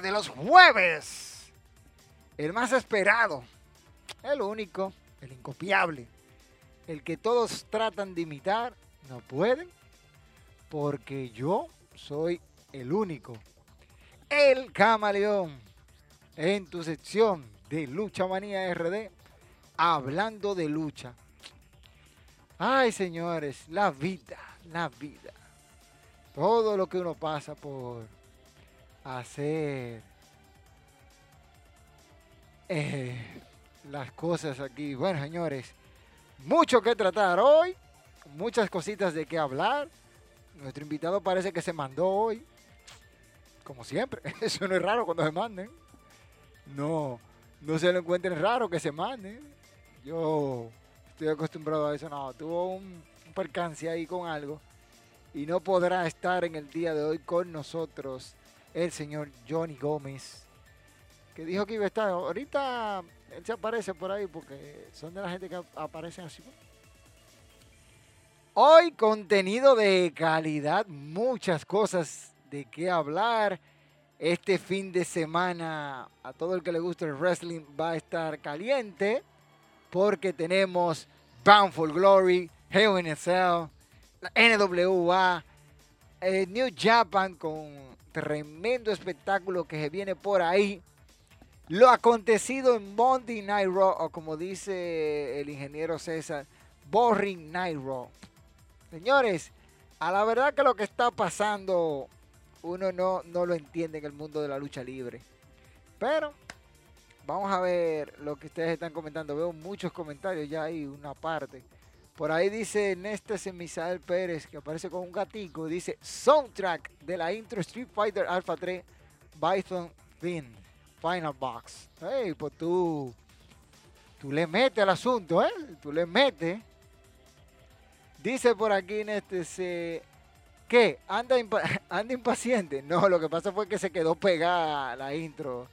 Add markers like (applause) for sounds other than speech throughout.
De los jueves. El más esperado. El único. El incopiable. El que todos tratan de imitar. No pueden. Porque yo soy el único. El camaleón. En tu sección de Lucha Manía RD. Hablando de lucha. Ay, señores, la vida, la vida. Todo lo que uno pasa por hacer eh, las cosas aquí. Bueno, señores, mucho que tratar hoy, muchas cositas de qué hablar. Nuestro invitado parece que se mandó hoy, como siempre. (laughs) Eso no es raro cuando se manden. No, no se lo encuentren raro que se manden. Yo estoy acostumbrado a eso. No, tuvo un, un percance ahí con algo y no podrá estar en el día de hoy con nosotros el señor Johnny Gómez, que dijo que iba a estar. Ahorita él se aparece por ahí porque son de la gente que aparecen así. Hoy contenido de calidad, muchas cosas de qué hablar. Este fin de semana a todo el que le gusta el wrestling va a estar caliente porque tenemos Bound for Glory, Hell in a Cell, la NWA, eh, New Japan con tremendo espectáculo que se viene por ahí. Lo acontecido en Monday Night Raw, o como dice el ingeniero César, Boring Night Raw. Señores, a la verdad que lo que está pasando uno no, no lo entiende en el mundo de la lucha libre. Pero vamos a ver lo que ustedes están comentando. Veo muchos comentarios ya ahí, una parte. Por ahí dice Néstor Misael Pérez, que aparece con un gatico, dice soundtrack de la intro Street Fighter Alpha 3 Bison Fin Final Box. Hey, pues tú, tú le metes al asunto, ¿eh? Tú le metes. Dice por aquí Néstor, ¿qué? ¿Anda, (laughs) ¿Anda impaciente? No, lo que pasa fue que se quedó pegada la intro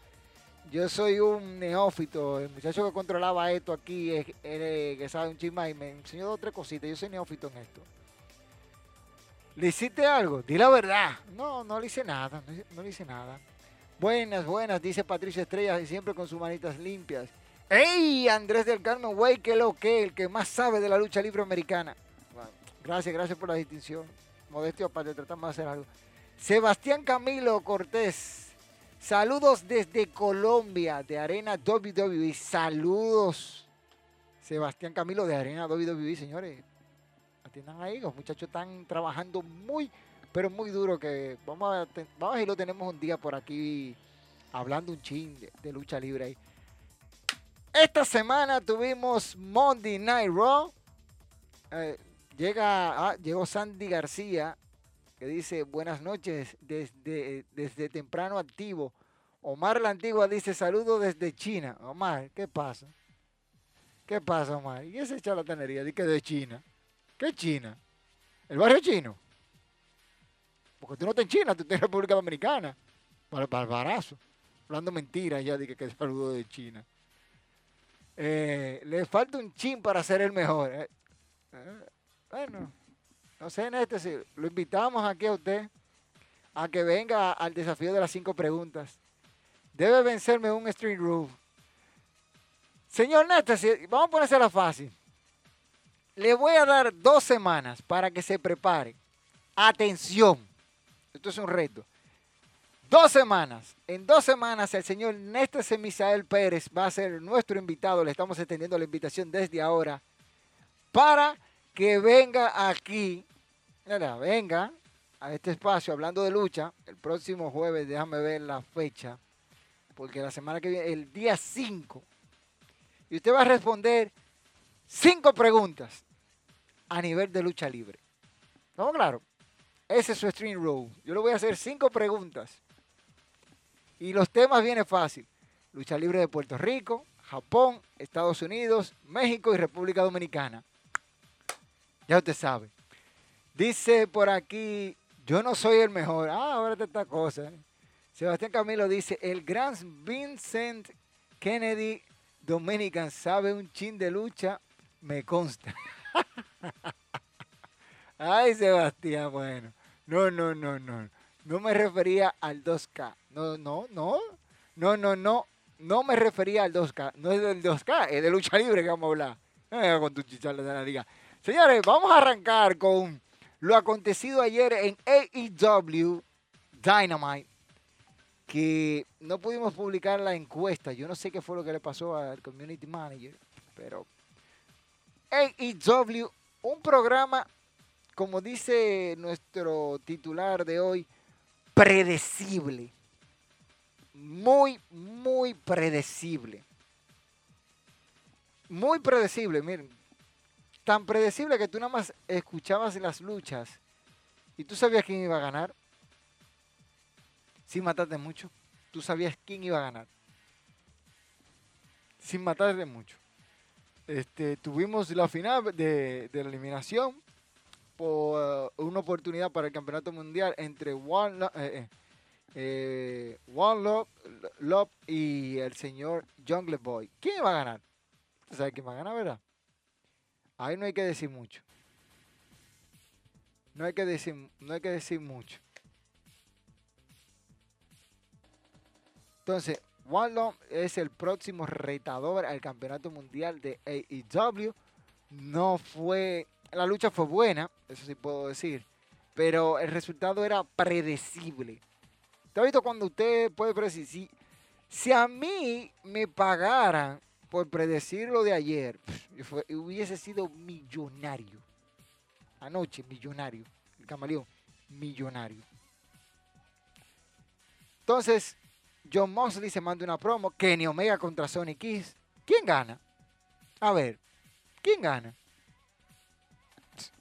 yo soy un neófito, el muchacho que controlaba esto aquí, es, que sabe un chisma y me enseñó dos o tres cositas, yo soy neófito en esto. ¿Le hiciste algo? Di la verdad. No, no le hice nada, no, le hice nada. Buenas, buenas, dice Patricia Estrella, y siempre con sus manitas limpias. ¡Ey! Andrés del Carmen, güey, que lo que, el que más sabe de la lucha libre americana. gracias, gracias por la distinción. Modestio aparte, tratamos de hacer algo. Sebastián Camilo Cortés, Saludos desde Colombia, de Arena WWE. Saludos. Sebastián Camilo de Arena WWE, señores. Atiendan ahí, los muchachos están trabajando muy, pero muy duro. Que vamos a, vamos lo tenemos un día por aquí hablando un chin de, lucha libre ahí. Esta semana tuvimos Monday Night Raw. Eh, llega, ah, llegó Sandy García que dice, buenas noches desde, desde temprano activo. Omar la Antigua dice, saludo desde China. Omar, ¿qué pasa? ¿Qué pasa, Omar? ¿Y esa charlatanería? Dice que de China. ¿Qué China? ¿El barrio chino? Porque tú no estás en China, tú estás en República Dominicana. Barbarazo. Hablando mentiras ya, dije que saludo de China. Eh, le falta un chin para ser el mejor. Eh, eh, bueno, no sé, Néstor, si lo invitamos aquí a usted a que venga al desafío de las cinco preguntas. Debe vencerme un string roof. Señor Néstor, vamos a ponérsela fácil. Le voy a dar dos semanas para que se prepare. Atención. Esto es un reto. Dos semanas. En dos semanas el señor Néstor Semisael Pérez va a ser nuestro invitado. Le estamos extendiendo la invitación desde ahora para que venga aquí, venga a este espacio hablando de lucha el próximo jueves, déjame ver la fecha, porque la semana que viene, el día 5, y usted va a responder cinco preguntas a nivel de lucha libre. ¿No? Claro. Ese es su stream row. Yo le voy a hacer cinco preguntas. Y los temas vienen fácil. Lucha libre de Puerto Rico, Japón, Estados Unidos, México y República Dominicana. Ya usted sabe. Dice por aquí, yo no soy el mejor. Ah, ahora esta cosa. Sebastián Camilo dice, el gran Vincent Kennedy Dominican sabe un chin de lucha, me consta. (laughs) Ay, Sebastián, bueno. No, no, no, no. No me refería al 2K. No, no, no. No, no, no. No me refería al 2K. No es del 2K, es de lucha libre que vamos a hablar. No con tu chicharra de la liga. Señores, vamos a arrancar con lo acontecido ayer en AEW Dynamite. Que no pudimos publicar la encuesta. Yo no sé qué fue lo que le pasó al community manager. Pero AEW, un programa, como dice nuestro titular de hoy, predecible. Muy, muy predecible. Muy predecible, miren. Tan predecible que tú nada más escuchabas las luchas y tú sabías quién iba a ganar. Sin matarte mucho. Tú sabías quién iba a ganar. Sin matarte mucho. Este, tuvimos la final de, la eliminación por una oportunidad para el campeonato mundial entre One, eh, eh, eh, Love, y el señor Jungle Boy. ¿Quién va a ganar? ¿Usted sabe quién va a ganar, verdad? Ahí no hay que decir mucho. No hay que decir, no hay que decir mucho. Entonces, Wallon es el próximo retador al campeonato mundial de AEW. No fue, la lucha fue buena, eso sí puedo decir, pero el resultado era predecible. ¿Te ha visto cuando usted puede predecir? Si, si a mí me pagaran por predecir lo de ayer, hubiese sido millonario. Anoche, millonario. El camaleón, millonario. Entonces, John Mosley se manda una promo. Kenny Omega contra Sonic Kiss. ¿Quién gana? A ver, ¿quién gana?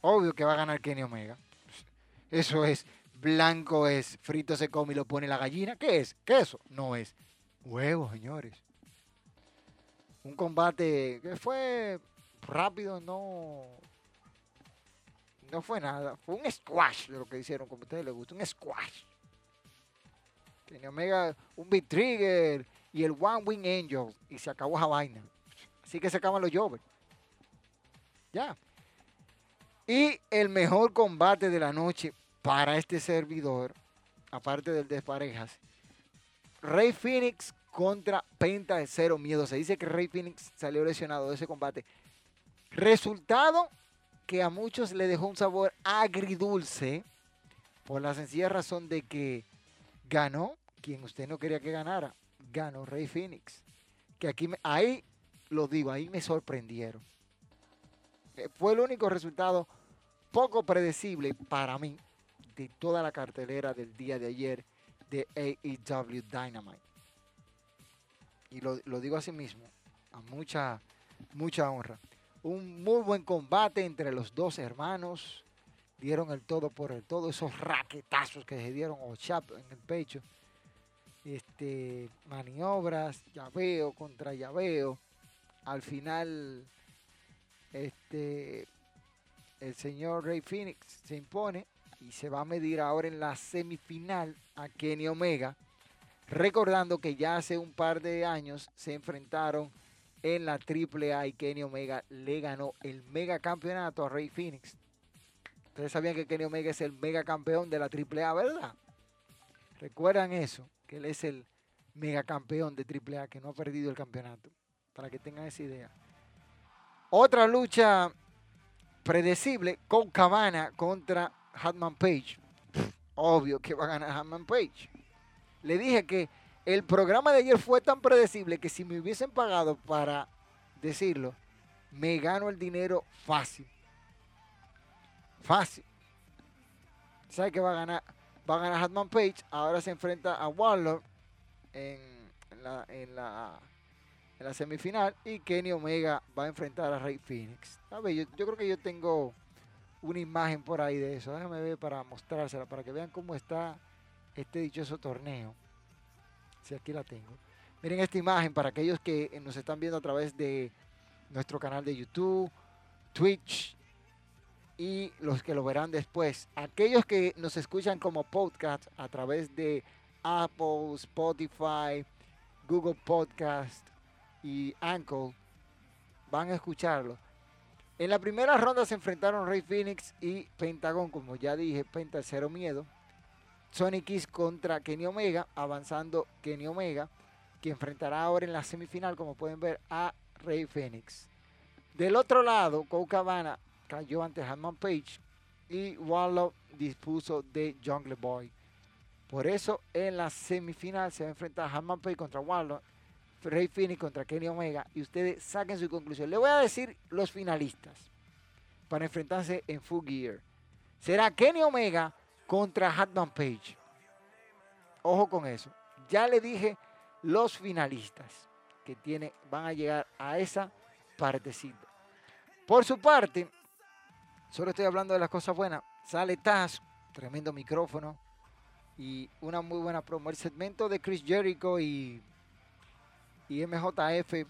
Obvio que va a ganar Kenny Omega. Eso es. Blanco es, frito se come y lo pone la gallina. ¿Qué es? ¿Queso? No es. Huevo, señores. Un combate que fue rápido, no. No fue nada. Fue un squash de lo que hicieron, como a ustedes les gusta. Un squash. Kenny Omega, un Big Trigger y el One Wing Angel. Y se acabó esa vaina. Así que se acaban los Jovers. Ya. Y el mejor combate de la noche para este servidor, aparte del de parejas, Rey Phoenix contra Penta de Cero Miedo. Se dice que Rey Phoenix salió lesionado de ese combate. Resultado que a muchos le dejó un sabor agridulce por la sencilla razón de que ganó quien usted no quería que ganara. Ganó Rey Phoenix. Que aquí, ahí lo digo, ahí me sorprendieron. Eh, fue el único resultado poco predecible para mí de toda la cartelera del día de ayer de AEW Dynamite. Y lo, lo digo así mismo, a mucha, mucha honra. Un muy buen combate entre los dos hermanos dieron el todo por el todo, esos raquetazos que se dieron o chap en el pecho, este, maniobras, llaveo contra llaveo. Al final, este, el señor Rey Phoenix se impone y se va a medir ahora en la semifinal a Kenny Omega, recordando que ya hace un par de años se enfrentaron en la AAA y Kenny Omega le ganó el mega campeonato a Rey Phoenix Ustedes sabían que Kenny Omega es el mega campeón de la AAA, ¿verdad? Recuerdan eso, que él es el mega campeón de AAA, que no ha perdido el campeonato, para que tengan esa idea. Otra lucha predecible, con Cabana contra Hatman Page. obvio que va a ganar Hatman Page. Le dije que el programa de ayer fue tan predecible que si me hubiesen pagado para decirlo, me gano el dinero fácil. Fácil. ¿Sabe que va a ganar? Va a ganar Hatman Page. Ahora se enfrenta a Warlord en, la, en, la, en la semifinal. Y Kenny Omega va a enfrentar a Rey Phoenix. A ver, yo, yo creo que yo tengo una imagen por ahí de eso. Déjame ver para mostrársela, para que vean cómo está este dichoso torneo. Si aquí la tengo. Miren esta imagen para aquellos que nos están viendo a través de nuestro canal de YouTube, Twitch y los que lo verán después. Aquellos que nos escuchan como podcast a través de Apple, Spotify, Google Podcast y Anchor van a escucharlo. En la primera ronda se enfrentaron Rey Phoenix y Pentagon, como ya dije, Penta Cero Miedo. Sonic Kiss contra Kenny Omega, avanzando Kenny Omega, que enfrentará ahora en la semifinal, como pueden ver, a Rey Phoenix. Del otro lado, Cole Cabana cayó ante Hanman Page y Wallow dispuso de Jungle Boy. Por eso en la semifinal se va a enfrentar Hanman Page contra Wallow, Rey Phoenix contra Kenny Omega y ustedes saquen su conclusión. Le voy a decir los finalistas para enfrentarse en Full Gear. Será Kenny Omega contra Hatman Page. Ojo con eso. Ya le dije los finalistas que tiene, van a llegar a esa partecita. Por su parte, solo estoy hablando de las cosas buenas. Sale Taz, tremendo micrófono y una muy buena promo. El segmento de Chris Jericho y, y MJF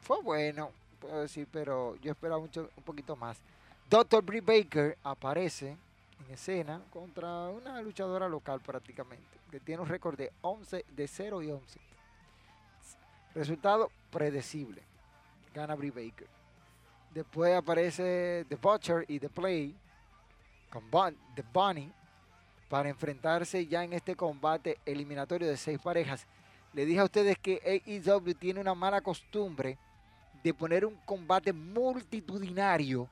fue bueno, puedo decir, pero yo esperaba mucho, un poquito más. Dr. Brie Baker aparece en escena contra una luchadora local prácticamente, que tiene un récord de 11 de 0 y 11. Resultado predecible. Gana Brie Baker. Después aparece The Butcher y The Play con The Bunny para enfrentarse ya en este combate eliminatorio de seis parejas. Le dije a ustedes que AEW tiene una mala costumbre de poner un combate multitudinario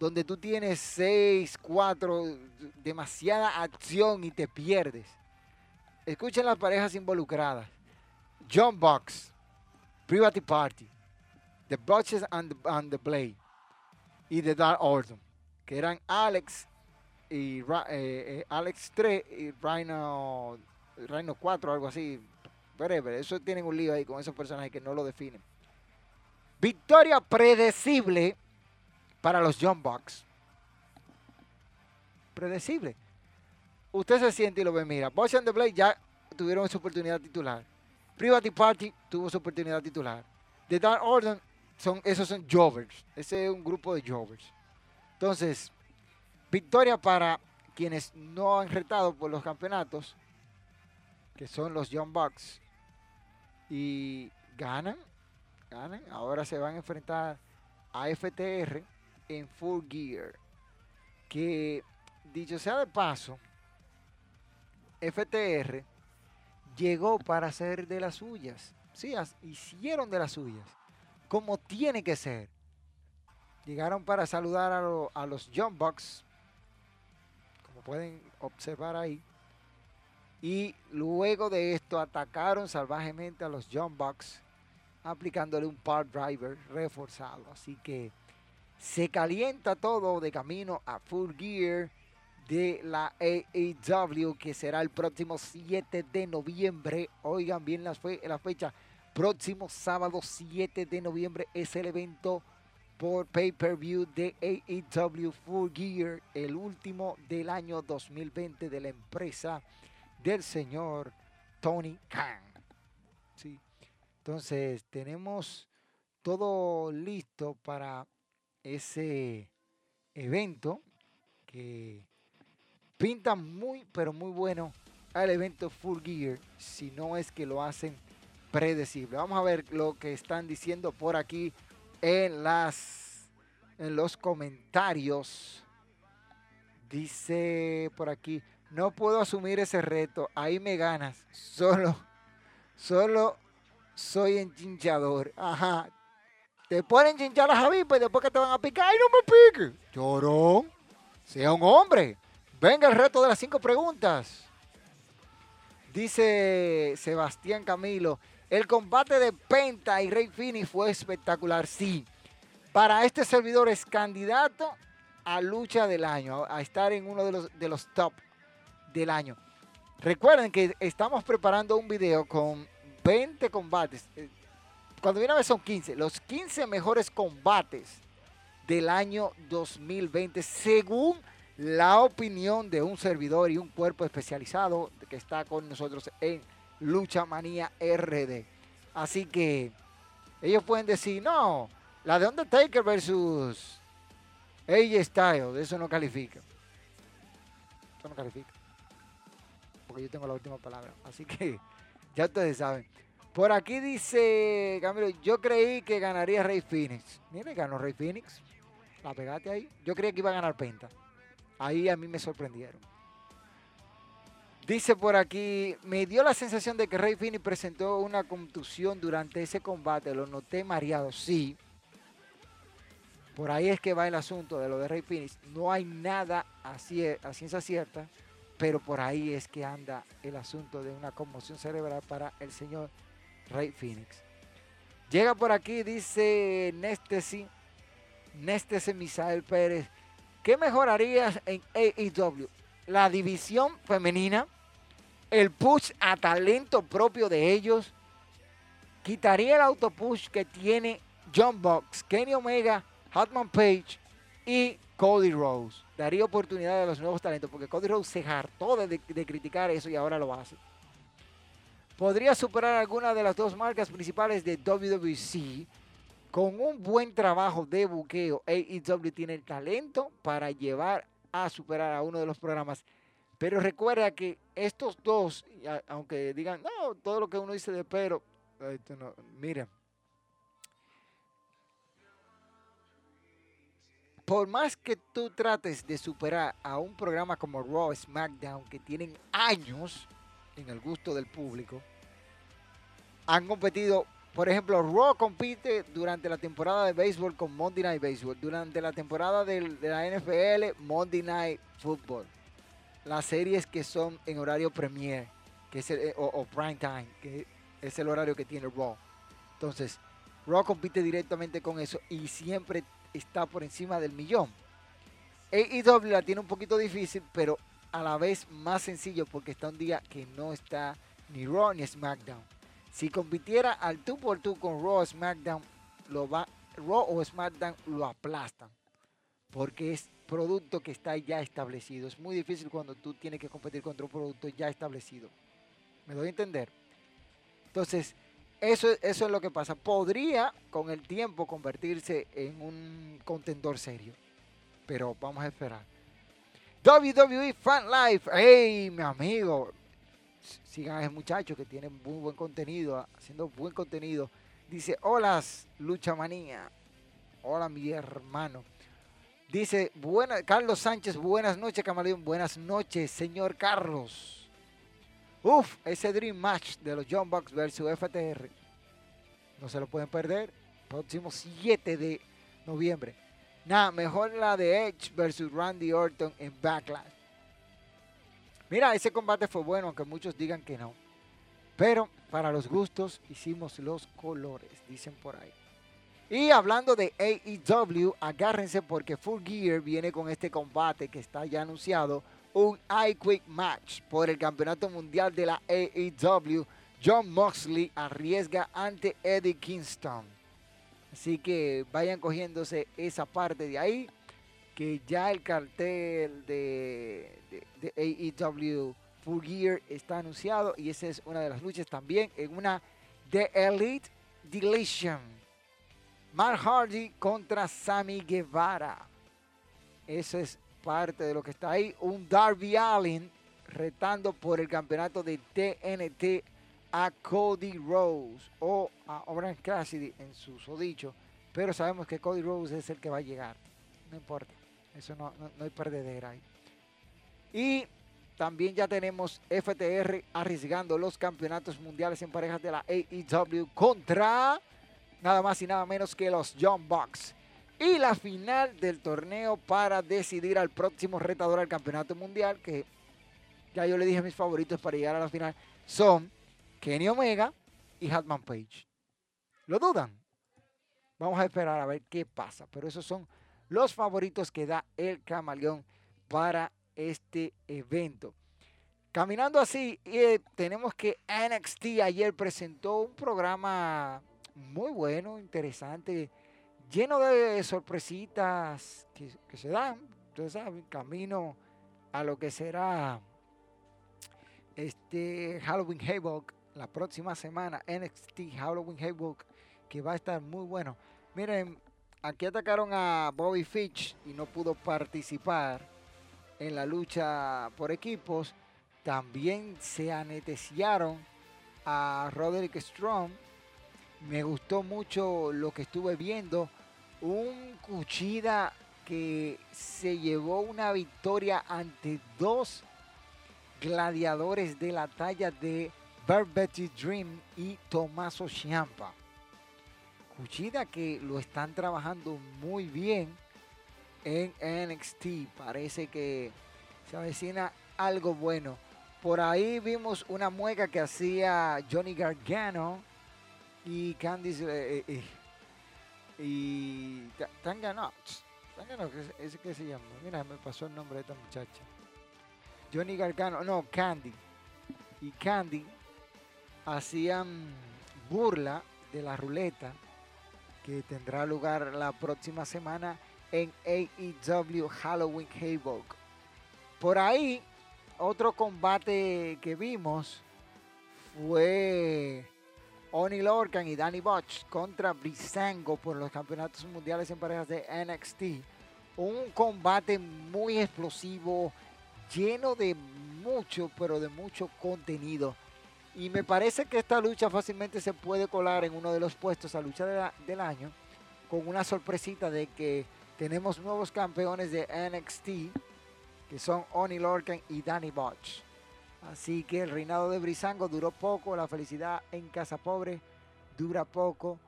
donde tú tienes seis, cuatro, demasiada acción y te pierdes. Escuchen las parejas involucradas. John Box, Private Party, The Butches and, the Blade y The Dark Order, que eran Alex y eh, eh, Alex 3 y Rhino, Rhino 4, algo así. Breve, eso tienen un lío ahí con esos personajes que no lo definen. Victoria predecible para los John Bucks. Predecible. Usted se siente y lo ve, mira, Bosch and the Blade ya tuvieron su oportunidad titular. Private Party tuvo su oportunidad titular. The Dark Order, son, esos son Jovers. Ese es un grupo de Jovers. Entonces, victoria para quienes no han retado por los campeonatos, que son los Young Bucks. Y ganan, ganan. Ahora se van a enfrentar a FTR en Full Gear. Que, dicho sea de paso, FTR llegó para hacer de las suyas. Sí, hicieron de las suyas. Como tiene que ser. Llegaron para saludar a, los John Bucks. Como pueden observar ahí. Y luego de esto atacaron salvajemente a los John Bucks. Aplicándole un part driver reforzado. Así que se calienta todo de camino a Full Gear de la AEW que será el próximo 7 de noviembre. Oigan bien la, la fecha. Próximo sábado 7 de noviembre es el evento por pay-per-view de AEW Full Gear, el último del año 2020 de la empresa del señor Tony Khan. Sí. Entonces tenemos todo listo para ese evento que pinta muy, pero muy bueno al evento Full Gear, si no es que lo hacen predecible. Vamos a ver lo que están diciendo por aquí en las en los comentarios. Dice por aquí, no puedo asumir ese reto, ahí me ganas. (laughs) Solo, solo soy enchinchador. Ajá. Te ponen chinchar a Javi, pues después que te van a picar, ¡ay, no me pique! Llorón, sea un hombre. Venga el reto de las cinco preguntas. Dice Sebastián Camilo, el combate de Penta y Rey Fini fue espectacular, sí. para este servidor es candidato a lucha del año, a estar en uno de los, de los top del año. Recuerden que estamos preparando un video con 20 combates. Cuando viene a ver son 15. Los 15 mejores combates del año 2020 según la opinión de un servidor y un cuerpo especializado que está con nosotros en Lucha Manía RD. Así que ellos pueden decir, no, la de Undertaker versus AJ Styles, eso no califica. Eso no califica. Porque yo tengo la última palabra. Así que (laughs) ya ustedes saben. Por aquí dice Camilo, yo creí que ganaría Rey Phoenix. Mire, ganó Rey Phoenix. La pegaste ahí. Yo creía que iba a ganar Penta. Ahí a mí me sorprendieron. Dice por aquí, me dio la sensación de que Rey Phoenix presentó una contusión durante ese combate. Lo noté mareado. Sí, por ahí es que va el asunto de lo de Rey Phoenix. No hay nada así a ciencia cierta, pero por ahí es que anda el asunto de una conmoción cerebral para el señor Rey Phoenix. Llega por aquí, dice Néstesi, Néstesi Misael Pérez. ¿Qué mejorarías en AEW? La división femenina, el push a talento propio de ellos, quitaría el autopush que tiene John Box, Kenny Omega Hatman Page y Cody Rose. Daría oportunidad a los nuevos talentos porque Cody Rose se hartó de, criticar eso y ahora lo hace. Podría superar alguna de las dos marcas principales de WWC. Con un buen trabajo de buqueo, AEW tiene el talento para llevar a superar a uno de los programas. Pero recuerda que estos dos, aunque digan, no, todo lo que uno dice de pero, mira, por más que tú trates de superar a un programa como Raw SmackDown, que tienen años en el gusto del público, han competido, por ejemplo, Raw compite durante la temporada de béisbol con Monday Night Baseball, durante la temporada de, la NFL, Monday Night Football, las series que son en horario premier, que es o, o prime time, que es el horario que tiene Raw. Entonces, Raw compite directamente con eso y siempre está por encima del millón. AEW la tiene un poquito difícil, pero a la vez más sencillo porque está un día que no está ni Raw ni SmackDown. Si compitiera al 2 por 2 con Raw o SmackDown, lo va, Raw o SmackDown lo aplastan. Porque es producto que está ya establecido. Es muy difícil cuando tú tienes que competir contra un producto ya establecido. ¿Me doy a entender? Entonces, eso, eso es lo que pasa. Podría con el tiempo convertirse en un contendor serio. Pero vamos a esperar. WWE Fan Life. ¡Hey, mi amigo! Sigan a ese muchacho que tiene muy buen contenido, haciendo buen contenido. Dice, hola, Lucha Manía. Hola, mi hermano. Dice, buena, Carlos Sánchez, buenas noches, camaleón. Buenas noches, señor Carlos. Uf, ese Dream Match de los John Bucks versus FTR. No se lo pueden perder. Próximo 7 de noviembre. Nada, mejor la de Edge versus Randy Orton en Backlash. Mira, ese combate fue bueno, aunque muchos digan que no. Pero para los gustos hicimos los colores, dicen por ahí. Y hablando de AEW, agárrense porque Full Gear viene con este combate que está ya anunciado un iQuick Match por el Campeonato Mundial de la AEW. John Moxley arriesga ante Eddie Kingston. Así que vayan cogiéndose esa parte de ahí, que ya el cartel de, AEW Full Gear está anunciado y esa es una de las luchas también en una The Elite Deletion. Mark Hardy contra Sammy Guevara. Eso es parte de lo que está ahí. Un Darby Allin retando por el campeonato de TNT a Cody Rose o a Orange Cassidy en su dicho. Pero sabemos que Cody Rose es el que va a llegar. No importa. Eso no, no, hay perdedera ahí. Y también ya tenemos FTR arriesgando los campeonatos mundiales en parejas de la AEW contra nada más y nada menos que los John Bucks y la final del torneo para decidir al próximo retador al campeonato mundial, que ya yo le dije mis favoritos para llegar a la final, son Kenny Omega y Hatman Page. ¿Lo dudan? Vamos a esperar a ver qué pasa. Pero esos son los favoritos que da el camaleón para este evento. Caminando así, eh, tenemos que NXT ayer presentó un programa muy bueno, interesante, lleno de sorpresitas que, se dan, ustedes saben, camino a lo que será este Halloween Havoc la próxima semana, NXT Halloween Havoc, que va a estar muy bueno. Miren, aquí atacaron a Bobby Fitch y no pudo participar en la lucha por equipos. También se aneteciaron a Roderick Strong. Me gustó mucho lo que estuve viendo. Un Cuchida que se llevó una victoria ante dos gladiadores de la talla de Betty Dream y Tomaso Ciampa. Cuchida que lo están trabajando muy bien en NXT. Parece que se avecina algo bueno. Por ahí vimos una mueca que hacía Johnny Gargano y Candice eh, eh, eh, y Tangana. Tangana, ¿ese qué se llama? Mira, me pasó el nombre de esta muchacha. Johnny Gargano, no, Candy. Y Candy hacían burla de la ruleta que tendrá lugar la próxima semana en AEW Halloween Havoc. Por ahí, otro combate que vimos fue Oni Lorcan y Danny Botch contra Brisango por los campeonatos mundiales en parejas de NXT. Un combate muy explosivo, lleno de mucho, pero de mucho contenido. Y me parece que esta lucha fácilmente se puede colar en uno de los puestos a lucha del año con una sorpresita de que tenemos nuevos campeones de NXT que son Oni Lorcan y Danny Botch. Así que el reinado de Brisango duró poco, la felicidad en Casa Pobre dura poco.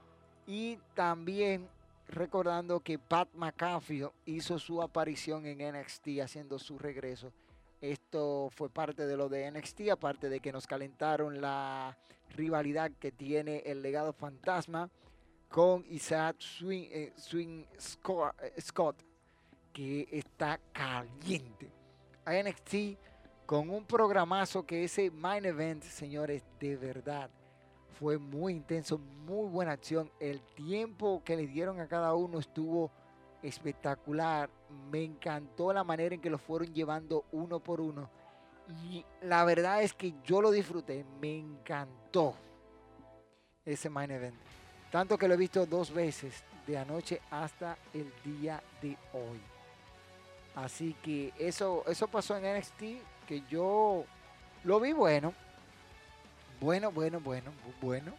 Y también recordando que Pat McAfee hizo su aparición en NXT haciendo su regreso esto fue parte de lo de NXT, aparte de que nos calentaron la rivalidad que tiene el legado fantasma con Isaac Swing, eh, eh, Scott, que está caliente. NXT con un programazo que ese Main Event, señores, de verdad fue muy intenso, muy buena acción. El tiempo que le dieron a cada uno estuvo espectacular. Me encantó la manera en que lo fueron llevando uno por uno. Y la verdad es que yo lo disfruté. Me encantó ese main event. Tanto que lo he visto dos veces, de anoche hasta el día de hoy. Así que eso, eso pasó en NXT, que yo lo vi bueno. Bueno, bueno, bueno, bueno.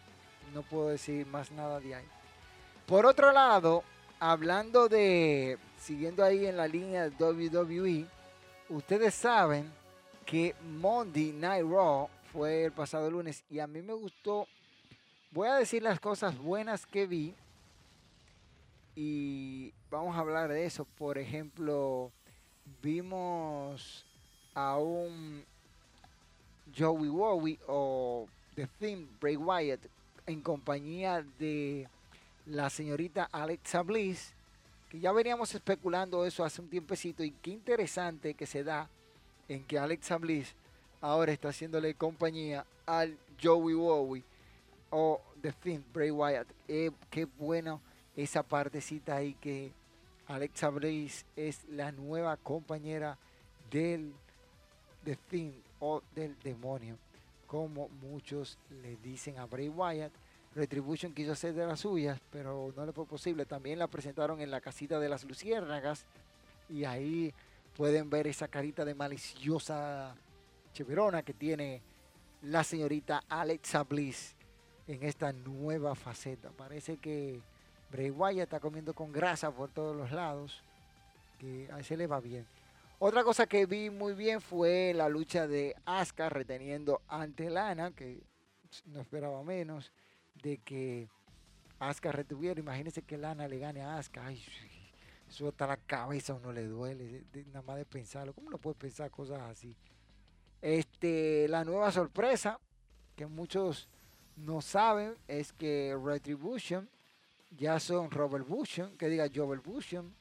No puedo decir más nada de ahí. Por otro lado, hablando de, siguiendo ahí en la línea de WWE, ustedes saben que Monday Night Raw fue el pasado lunes y a mí me gustó. Voy a decir las cosas buenas que vi y vamos a hablar de eso. Por ejemplo, vimos a un Joey Wowie o The Theme Bray Wyatt en compañía de la señorita Alexa Bliss, que ya veníamos especulando eso hace un tiempecito y qué interesante que se da en que Alexa Bliss ahora está haciéndole compañía al Joey Wowie o The Finn, Bray Wyatt. Eh, qué bueno esa partecita ahí que Alexa Bliss es la nueva compañera del The Finn o del demonio, como muchos le dicen a Bray Wyatt Retribution quiso hacer de las suyas, pero no le fue posible. También la presentaron en la casita de las luciérnagas y ahí pueden ver esa carita de maliciosa cheverona que tiene la señorita Alexa Bliss en esta nueva faceta. Parece que Bray Wyatt está comiendo con grasa por todos los lados, que a ese le va bien. Otra cosa que vi muy bien fue la lucha de Asuka reteniendo ante Lana, que no esperaba menos de que Asuka retuviera. Imagínense que Lana le gane a Asuka. Ay, hasta la cabeza uno le duele, nada más de pensarlo. ¿Cómo no puede pensar cosas así? Este, la nueva sorpresa que muchos no saben es que Retribution ya son Robert Bushon, que diga Robert Bushon.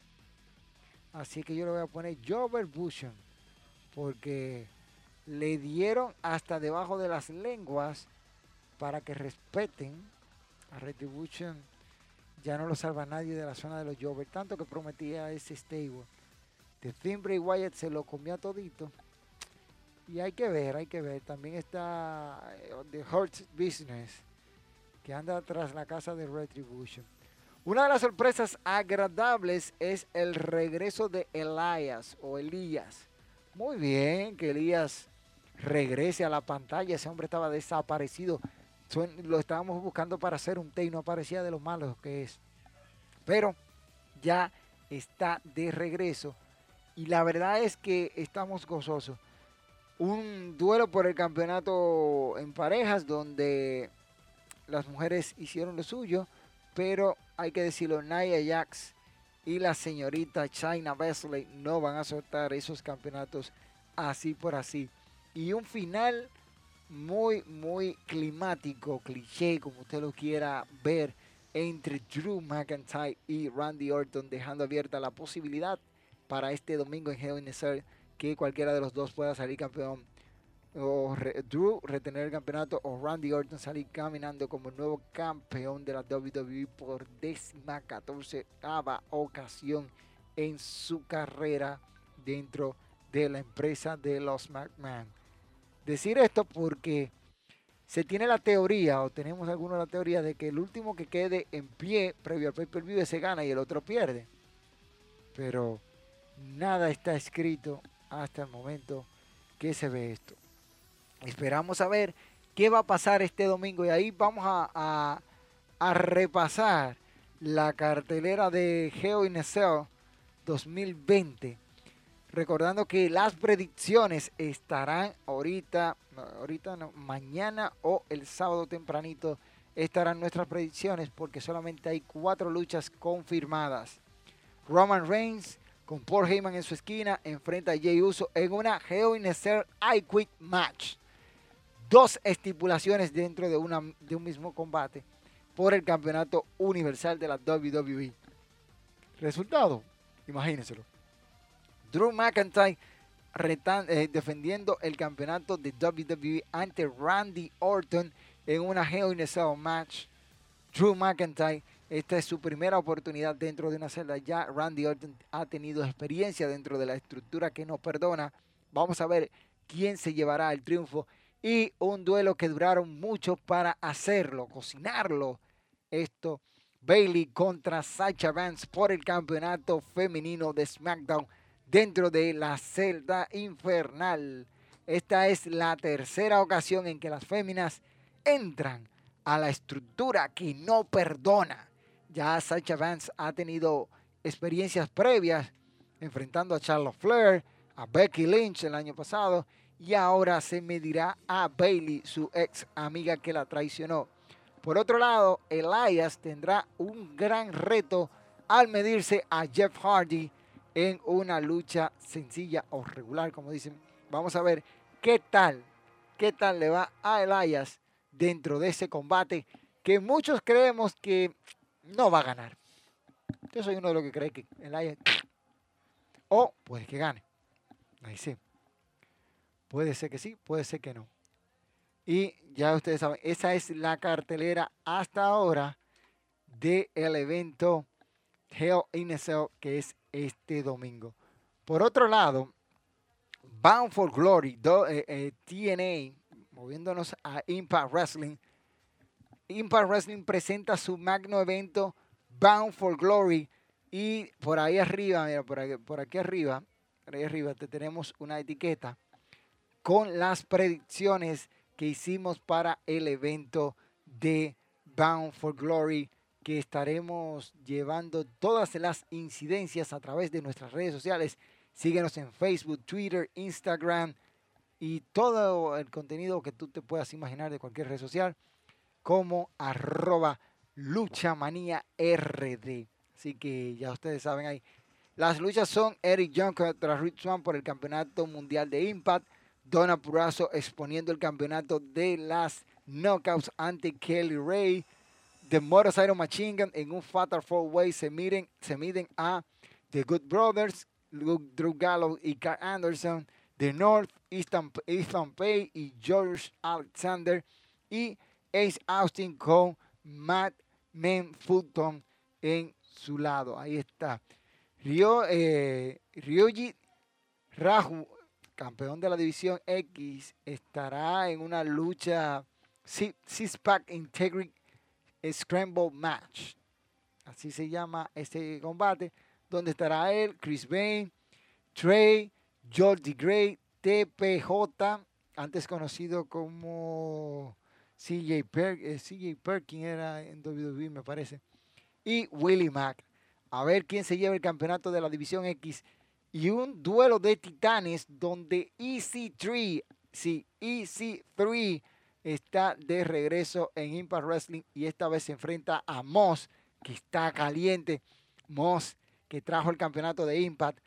Así que yo le voy a poner Robert Bushon, porque le dieron hasta debajo de las lenguas para que respeten a Retribution. Ya no lo salva nadie de la zona de los Jovers, tanto que prometía ese stable. De Finn Wyatt se lo comió todito. Y hay que ver, hay que ver. También está eh, The Hurt Business, que anda tras la casa de Retribution. Una de las sorpresas agradables es el regreso de Elias o Elías. Muy bien que Elías regrese a la pantalla. Ese hombre estaba desaparecido. Lo estábamos buscando para hacer un té no aparecía de lo malo que es. Pero ya está de regreso. Y la verdad es que estamos gozosos. Un duelo por el campeonato en parejas donde las mujeres hicieron lo suyo. Pero hay que decirlo, Nia Jax y la señorita China Wesley no van a soltar esos campeonatos así por así y un final muy, muy climático, cliché, como usted lo quiera ver, entre Drew McIntyre y Randy Orton, dejando abierta la posibilidad para este domingo en Hell in a Cell que cualquiera de los dos pueda salir campeón. O Drew retener el campeonato o Randy Orton salir caminando como nuevo campeón de la WWE por décima catorceava ocasión en su carrera dentro de la empresa de los McMahon decir esto porque se tiene la teoría, o tenemos alguna la teoría, de que el último que quede en pie previo al pay-per-view se gana y el otro pierde. Pero nada está escrito hasta el momento que se ve esto. Esperamos a ver qué va a pasar este domingo y ahí vamos a, repasar la cartelera de Geo Ineseo 2020 Recordando que las predicciones estarán ahorita, ahorita no, mañana o el sábado tempranito estarán nuestras predicciones porque solamente hay cuatro luchas confirmadas. Roman Reigns con Paul Heyman en su esquina enfrenta a Jey Uso en una Hell in a Cell I Quit match. Dos estipulaciones dentro de, una, de un mismo combate por el campeonato universal de la WWE. Resultado, imagínenselo. Drew McIntyre eh, defendiendo el campeonato de WWE ante Randy Orton en una Hell in a match. Drew McIntyre, esta es su primera oportunidad dentro de una celda. Ya Randy Orton ha tenido experiencia dentro de la estructura que no perdona. Vamos a ver quién se llevará el triunfo. Y un duelo que duraron mucho para hacerlo, cocinarlo. Esto, Bailey contra Sacha Vance por el campeonato femenino de SmackDown dentro de la celda infernal. Esta es la tercera ocasión en que las féminas entran a la estructura que no perdona. Ya Sacha Vance ha tenido experiencias previas enfrentando a Charlotte Flair, a Becky Lynch el año pasado y ahora se medirá a Bailey, su ex amiga que la traicionó. Por otro lado, Elias tendrá un gran reto al medirse a Jeff Hardy en una lucha sencilla o regular, como dicen. Vamos a ver qué tal, qué tal le va a Elias dentro de ese combate que muchos creemos que no va a ganar. Yo soy uno de los que cree que Elias o puede que gane. Ahí sí. Puede ser que sí, puede ser que no. Y ya ustedes saben, esa es la cartelera hasta ahora del evento Hell in Cell, que es este domingo. Por otro lado, Bound for Glory, eh, eh, TNA, moviéndonos a Impact Wrestling. Impact Wrestling presenta su magno evento Bound for Glory. Y por ahí arriba, mira, por aquí, por aquí arriba, por ahí arriba te tenemos una etiqueta con las predicciones que hicimos para el evento de Bound for Glory que estaremos llevando todas las incidencias a través de nuestras redes sociales. Síguenos en Facebook, Twitter, Instagram y todo el contenido que tú te puedas imaginar de cualquier red social como arroba luchamanía rd. Así que ya ustedes saben ahí. Las luchas son Eric Young contra Rich Swan por el campeonato mundial de Impact. Donna Purazo exponiendo el campeonato de las knockouts ante Kelly Ray. The Motorcycle Machine Gun en un Fatal Four Way se miden, se miden a The Good Brothers, Luke Drew Gallo y Carl Anderson, The North, Ethan, Ethan Pay y George Alexander y Ace Austin con Matt Men Fulton en su lado. Ahí está. Ryo, eh, Ryoji Raju, campeón de la división X, estará en una lucha Six-Pack Integrity Scramble Match. Así se llama este combate, donde estará él, Chris Bain, Trey, Jordi Gray, TPJ, antes conocido como CJ, per, eh, Perkin, era en WWE me parece, y Willie Mack. A ver quién se lleva el campeonato de la División X. Y un duelo de titanes donde EC3, sí, EC3 está de regreso en Impact Wrestling y esta vez se enfrenta a Moss, que está caliente. Moss, que trajo el campeonato de Impact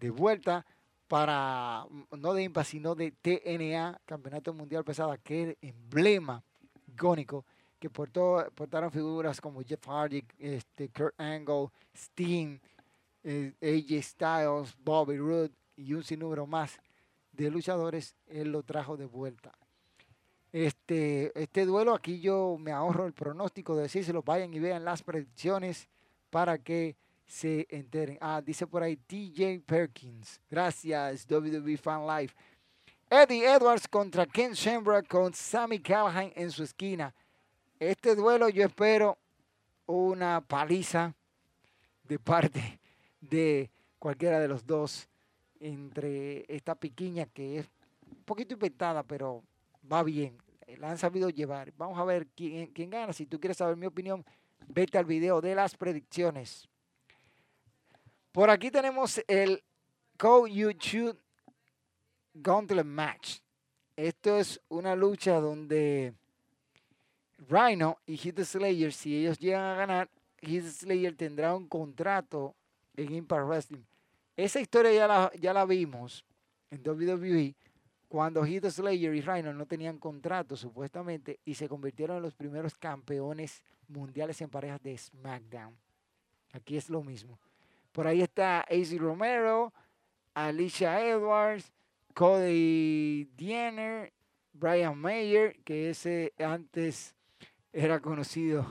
de vuelta para, no de Impact, sino de TNA, Campeonato Mundial Pesado, aquel emblema icónico que portaron figuras como Jeff Hardy, este, Kurt Angle, Steen, eh, AJ Styles, Bobby Roode y un sinnúmero más de luchadores, él lo trajo de vuelta. Este, este duelo aquí yo me ahorro el pronóstico de decírselo, vayan y vean las predicciones para que se enteren. Ah, dice por ahí TJ Perkins. Gracias, WWE Fan Life. Eddie Edwards contra Ken Shamrock con Sammy Callahan en su esquina. Este duelo yo espero una paliza de parte de cualquiera de los dos entre esta piquiña que es un poquito inventada, pero va bien. La han sabido llevar. Vamos a ver quién, quién gana. Si tú quieres saber mi opinión, vete al video de las predicciones. Por aquí tenemos el Call You Shoot Gauntlet Match. Esto es una lucha donde Rhino y Heath Slayer, si ellos llegan a ganar, Heath Slayer tendrá un contrato en Impact Wrestling. Esa historia ya la, ya la vimos en WWE cuando Heath Slayer y Rhino no tenían contrato supuestamente y se convirtieron en los primeros campeones mundiales en parejas de SmackDown. Aquí es lo mismo. Por ahí está AC Romero, Alicia Edwards, Cody Diener, Brian Mayer, que ese antes era conocido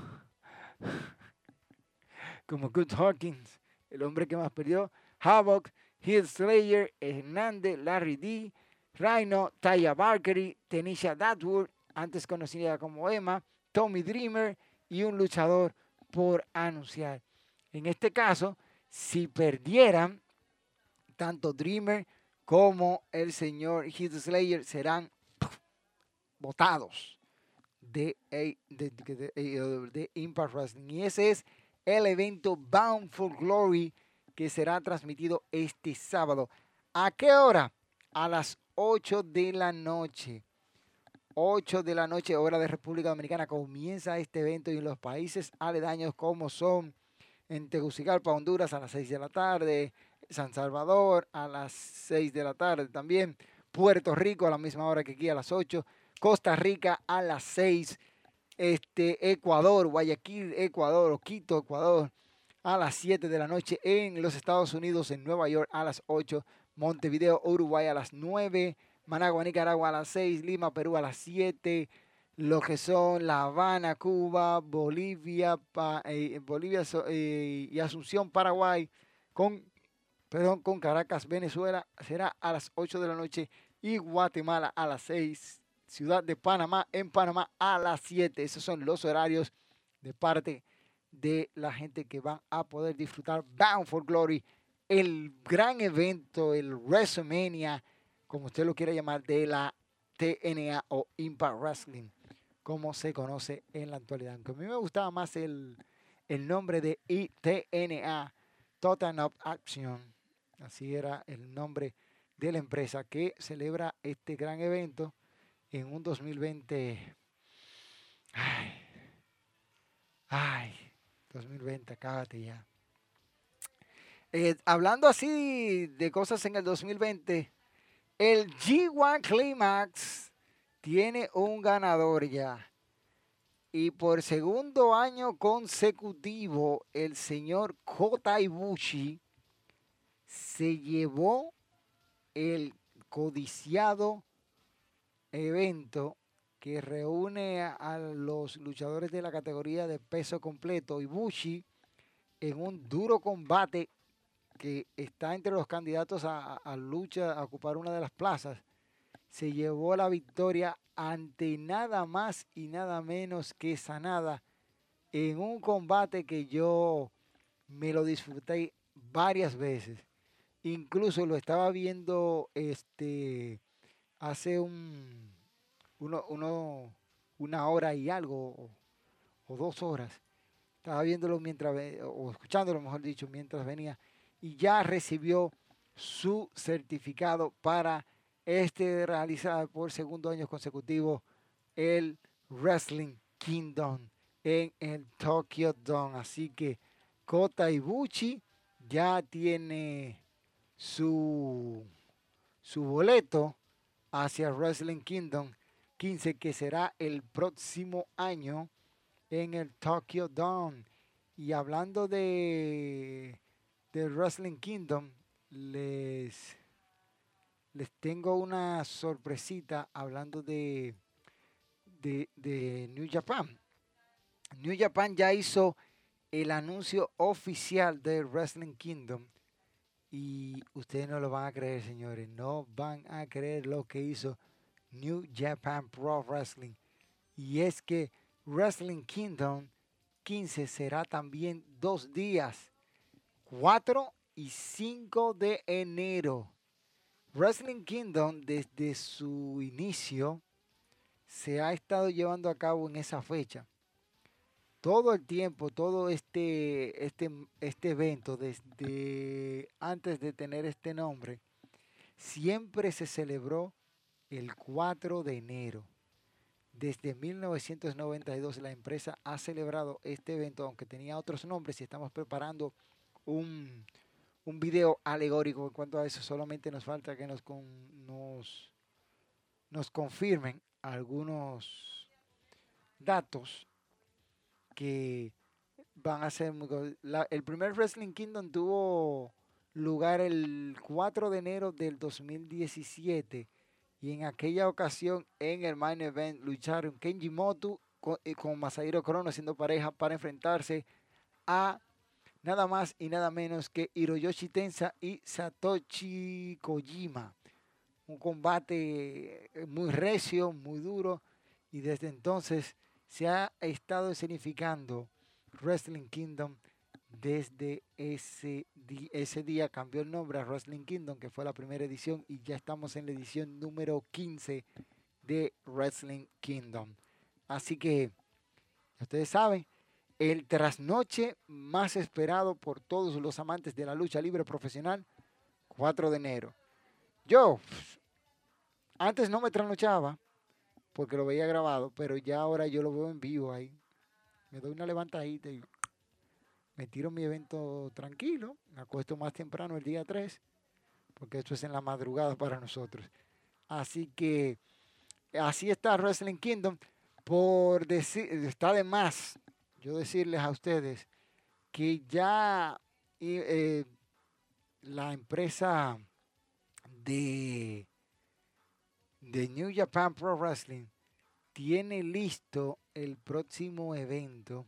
(laughs) como Good Hawkins, el hombre que más perdió, Havoc, Heath Slayer, Hernández, Larry D, Rhino, Taya Barkery, Tenisha Datwood, antes conocida como Emma, Tommy Dreamer y un luchador por anunciar. En este caso, si perdieran, tanto Dreamer como el señor Heath Slayer serán votados de, de, Impact Wrestling. Y ese es el evento Bound for Glory que será transmitido este sábado. ¿A qué hora? A las 8 de la noche. 8 de la noche, hora de República Dominicana, comienza este evento y en los países aledaños como son en Tegucigalpa, Honduras, a las 6 de la tarde, San Salvador a las 6 de la tarde también, Puerto Rico a la misma hora que aquí a las 8, Costa Rica a las 6, este, Ecuador, Guayaquil, Ecuador, o Quito, Ecuador, a las 7 de la noche en los Estados Unidos, en Nueva York a las 8, Montevideo, Uruguay a las 9, Managua, Nicaragua a las 6, Lima, Perú a las 7, lo que son La Habana, Cuba, Bolivia, eh, Bolivia eh, y Asunción, Paraguay, con, perdón, con Caracas, Venezuela, será a las 8 de la noche y Guatemala a las 6 Ciudad de Panamá en Panamá a las 7. Esos son los horarios de parte de la gente que van a poder disfrutar Bound for Glory, el gran evento, el WrestleMania, como usted lo quiera llamar, de la TNA o Impact Wrestling, como se conoce en la actualidad. Aunque a mí me gustaba más el, el nombre de TNA, Total of Action. Así era el nombre de la empresa que celebra este gran evento en un 2020. Ay, ay, 2020, cállate ya. Eh, hablando así de cosas en el 2020, el G1 Climax tiene un ganador ya. Y por segundo año consecutivo, el señor Kota Ibushi se llevó el codiciado evento que reúne a los luchadores de la categoría de peso completo. Ibushi en un duro combate que está entre los candidatos a, lucha, a ocupar una de las plazas, se llevó la victoria ante nada más y nada menos que Sanada en un combate que yo me lo disfruté varias veces. Incluso lo estaba viendo este hace un uno, una hora y algo o dos horas estaba viéndolo mientras, o escuchándolo, mejor dicho, mientras venía, y ya recibió su certificado para este realizado por segundo año consecutivo el Wrestling Kingdom en el Tokyo Dome. Así que Kota Ibuchi ya tiene su, su boleto hacia Wrestling Kingdom 15 que será el próximo año en el Tokyo Dome. Y hablando de, de Wrestling Kingdom, les, les tengo una sorpresita hablando de, de, de New Japan. New Japan ya hizo el anuncio oficial de Wrestling Kingdom. Y ustedes no lo van a creer, señores. No van a creer lo que hizo New Japan Pro Wrestling. Y es que Wrestling Kingdom 15 será también dos días, 4 y 5 de enero. Wrestling Kingdom desde su inicio se ha estado llevando a cabo en esa fecha. Todo el tiempo, todo este, este, este evento, desde antes de tener este nombre, siempre se celebró el 4 de enero. Desde 1992 la empresa ha celebrado este evento, aunque tenía otros nombres, y estamos preparando un, un video alegórico en cuanto a eso. Solamente nos falta que nos, nos, nos confirmen algunos datos que van a ser muy... el primer Wrestling Kingdom tuvo lugar el 4 de enero del 2017 y en aquella ocasión, en el main event, lucharon Kenji Motu con, eh, con Masahiro Krono siendo pareja para enfrentarse a nada más y nada menos que Hiroyoshi Tensa y Satoshi Kojima. Un combate eh, muy recio, muy duro, y desde entonces se ha estado escenificando Wrestling Kingdom desde ese, ese día cambió el nombre a Wrestling Kingdom, que fue la primera edición, y ya estamos en la edición número 15 de Wrestling Kingdom. Así que, ustedes saben, el trasnoche más esperado por todos los amantes de la lucha libre profesional, 4 de enero. Yo, antes no me trasnochaba, porque lo veía grabado, pero ya ahora yo lo veo en vivo ahí. Me doy una levantadita y me tiro mi evento tranquilo, me acuesto más temprano el día 3, porque esto es en la madrugada para nosotros. Así que así está Wrestling Kingdom. Por decir, está de más yo decirles a ustedes que ya eh, la empresa de, de New Japan Pro Wrestling tiene listo el próximo evento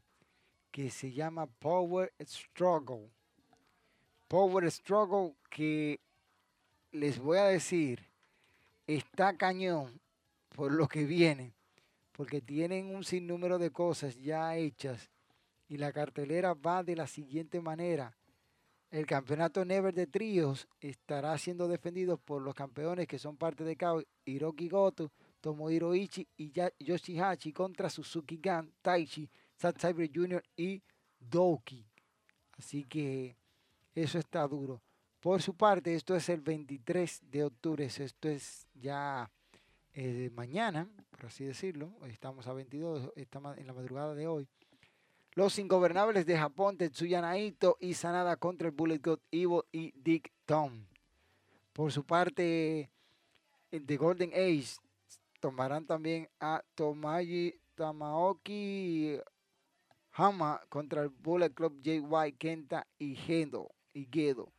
que se llama Power Struggle. Power Struggle que les voy a decir, está cañón por lo que viene, porque tienen un sinnúmero de cosas ya hechas y la cartelera va de la siguiente manera. El campeonato Never de tríos estará siendo defendido por los campeones que son parte de KO, Hiroki Goto, Tomohiro Ichi y Yoshihachi contra Suzuki Gun, Taichi, Zack Cyber Jr. y Doki. Así que eso está duro. Por su parte, esto es el 23 de octubre, esto es ya eh, mañana, por así decirlo. Estamos a 22, estamos en la madrugada de hoy. Los ingobernables de Japón, Tetsuya Naito y Sanada contra el Bullet God Evil y Dick Tom. Por su parte, The Golden Age tomarán también a Tomaji Tamaoki Hama contra el Bullet Club JY Kenta y Gendo. Y Gedo.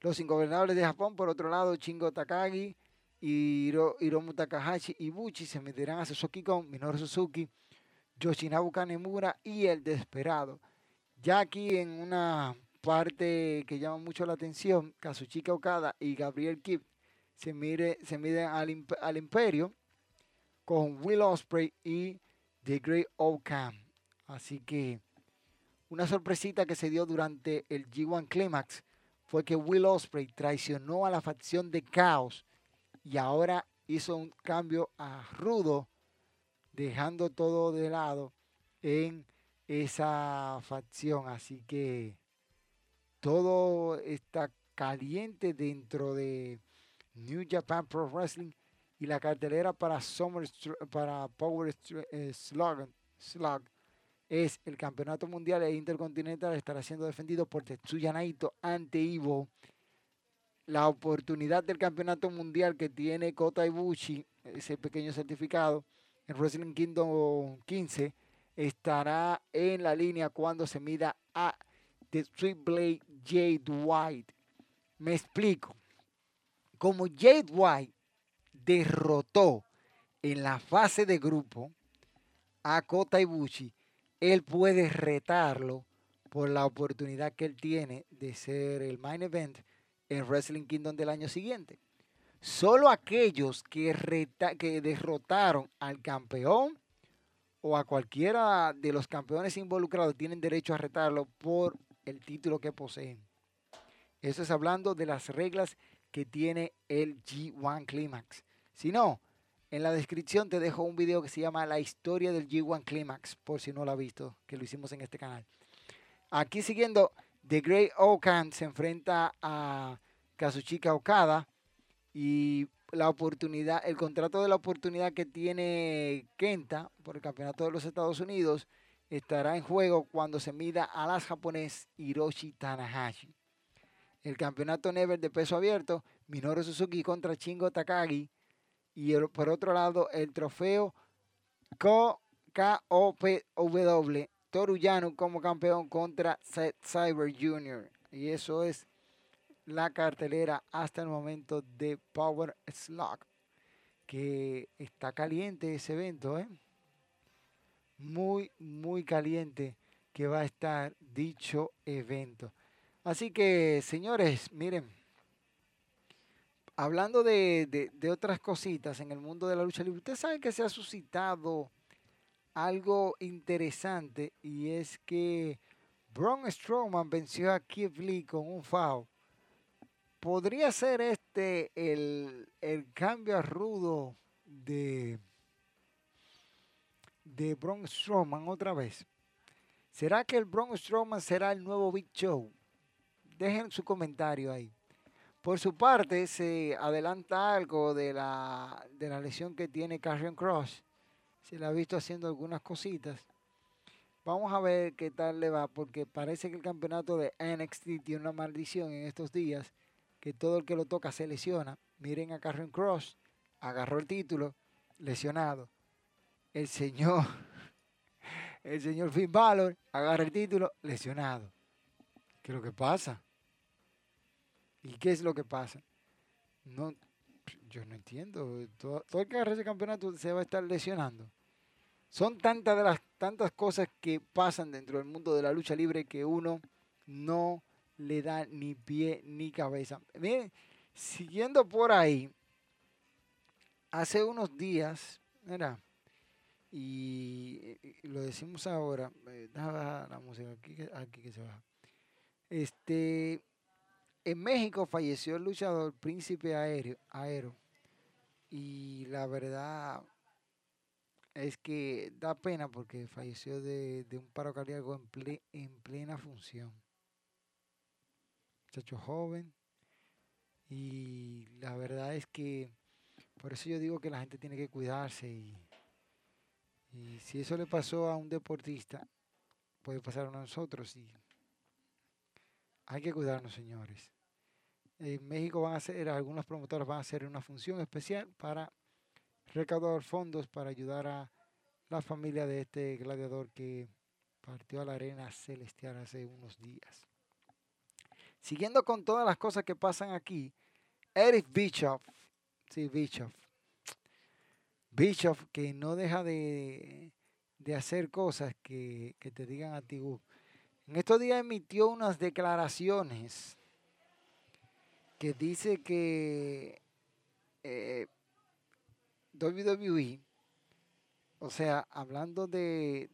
Los ingobernables de Japón, por otro lado, Shingo Takagi, Hiromu Takahashi y Buchi se meterán a Suzuki con Minoru Suzuki, Yoshinabu Kanemura y el Desperado. Ya aquí en una parte que llama mucho la atención, Kazuchika Okada y Gabriel Kidd se, mire, se miden al, al Imperio con Will Osprey y The Great Okan. Así que una sorpresita que se dio durante el G1 Climax fue que Will Osprey traicionó a la facción de Caos y ahora hizo un cambio a Rudo, dejando todo de lado en esa facción. Así que todo está caliente dentro de New Japan Pro Wrestling y la cartelera para Summer para Power eh, Slug, Slug es el campeonato mundial e intercontinental estará siendo defendido por Tetsuya Naito ante Ivo. La oportunidad del campeonato mundial que tiene Kota Ibushi, ese pequeño certificado, en Wrestling Kingdom 15, estará en la línea cuando se mida a The Sweet Blade Jade White. Me explico. Como Jade White derrotó en la fase de grupo a Kota Ibushi, él puede retarlo por la oportunidad que él tiene de ser el main event en Wrestling Kingdom del año siguiente. Solo aquellos que, que derrotaron al campeón o a cualquiera de los campeones involucrados tienen derecho a retarlo por el título que poseen. Eso es hablando de las reglas que tiene el G1 Climax. Si no, en la descripción te dejo un video que se llama La historia del G1 Climax, por si no lo has visto, que lo hicimos en este canal. Aquí siguiendo, The Great Okan se enfrenta a Kazuchika Okada y la oportunidad, el contrato de la oportunidad que tiene Kenta por el campeonato de los Estados Unidos estará en juego cuando se mida a las japonés Hiroshi Tanahashi. El campeonato Never de peso abierto, Minoru Suzuki contra Shingo Takagi y por otro lado, el trofeo KOPW, Toruyano como campeón contra Seth Cyber Jr. Y eso es la cartelera hasta el momento de Power Slug. Que está caliente ese evento, ¿eh? Muy, muy caliente que va a estar dicho evento. Así que, señores, miren hablando de, otras cositas en el mundo de la lucha libre, ustedes saben que se ha suscitado algo interesante y es que Braun Strowman venció a Keith Lee con un foul. ¿Podría ser este el, cambio rudo de, de Braun Strowman otra vez? ¿Será que el Braun Strowman será el nuevo Big Show? Dejen su comentario ahí. Por su parte, se adelanta algo de la, de la lesión que tiene Carrion Cross. Se le ha visto haciendo algunas cositas. Vamos a ver qué tal le va, porque parece que el campeonato de NXT tiene una maldición en estos días, que todo el que lo toca se lesiona. Miren a Carrion Cross, agarró el título, lesionado. El señor, (laughs) el señor Finn Balor, agarra el título, lesionado. ¿Qué es lo que pasa? ¿Y qué es lo que pasa? No, yo no entiendo. Todo, el que agarre ese campeonato se va a estar lesionando. Son tantas de las tantas cosas que pasan dentro del mundo de la lucha libre que uno no le da ni pie ni cabeza. Miren, siguiendo por ahí, hace unos días, mira, y, lo decimos ahora, eh, la música aquí, aquí que se baja. Este, en México falleció el luchador Príncipe Aéreo, Aero. Y la verdad es que da pena porque falleció de, un paro cardíaco en, en plena función. Muchacho joven. Y la verdad es que por eso yo digo que la gente tiene que cuidarse. Y, y si eso le pasó a un deportista, puede pasar a nosotros. Y hay que cuidarnos, señores. En México van a hacer, algunos promotores van a hacer una función especial para recaudar fondos para ayudar a la familia de este gladiador que partió a la arena celestial hace unos días. Siguiendo con todas las cosas que pasan aquí, Eric Bischoff, sí, Bischoff, Bischoff que no deja de, hacer cosas que, te digan a ti, en estos días emitió unas declaraciones que dice que eh, WWE o sea, hablando de,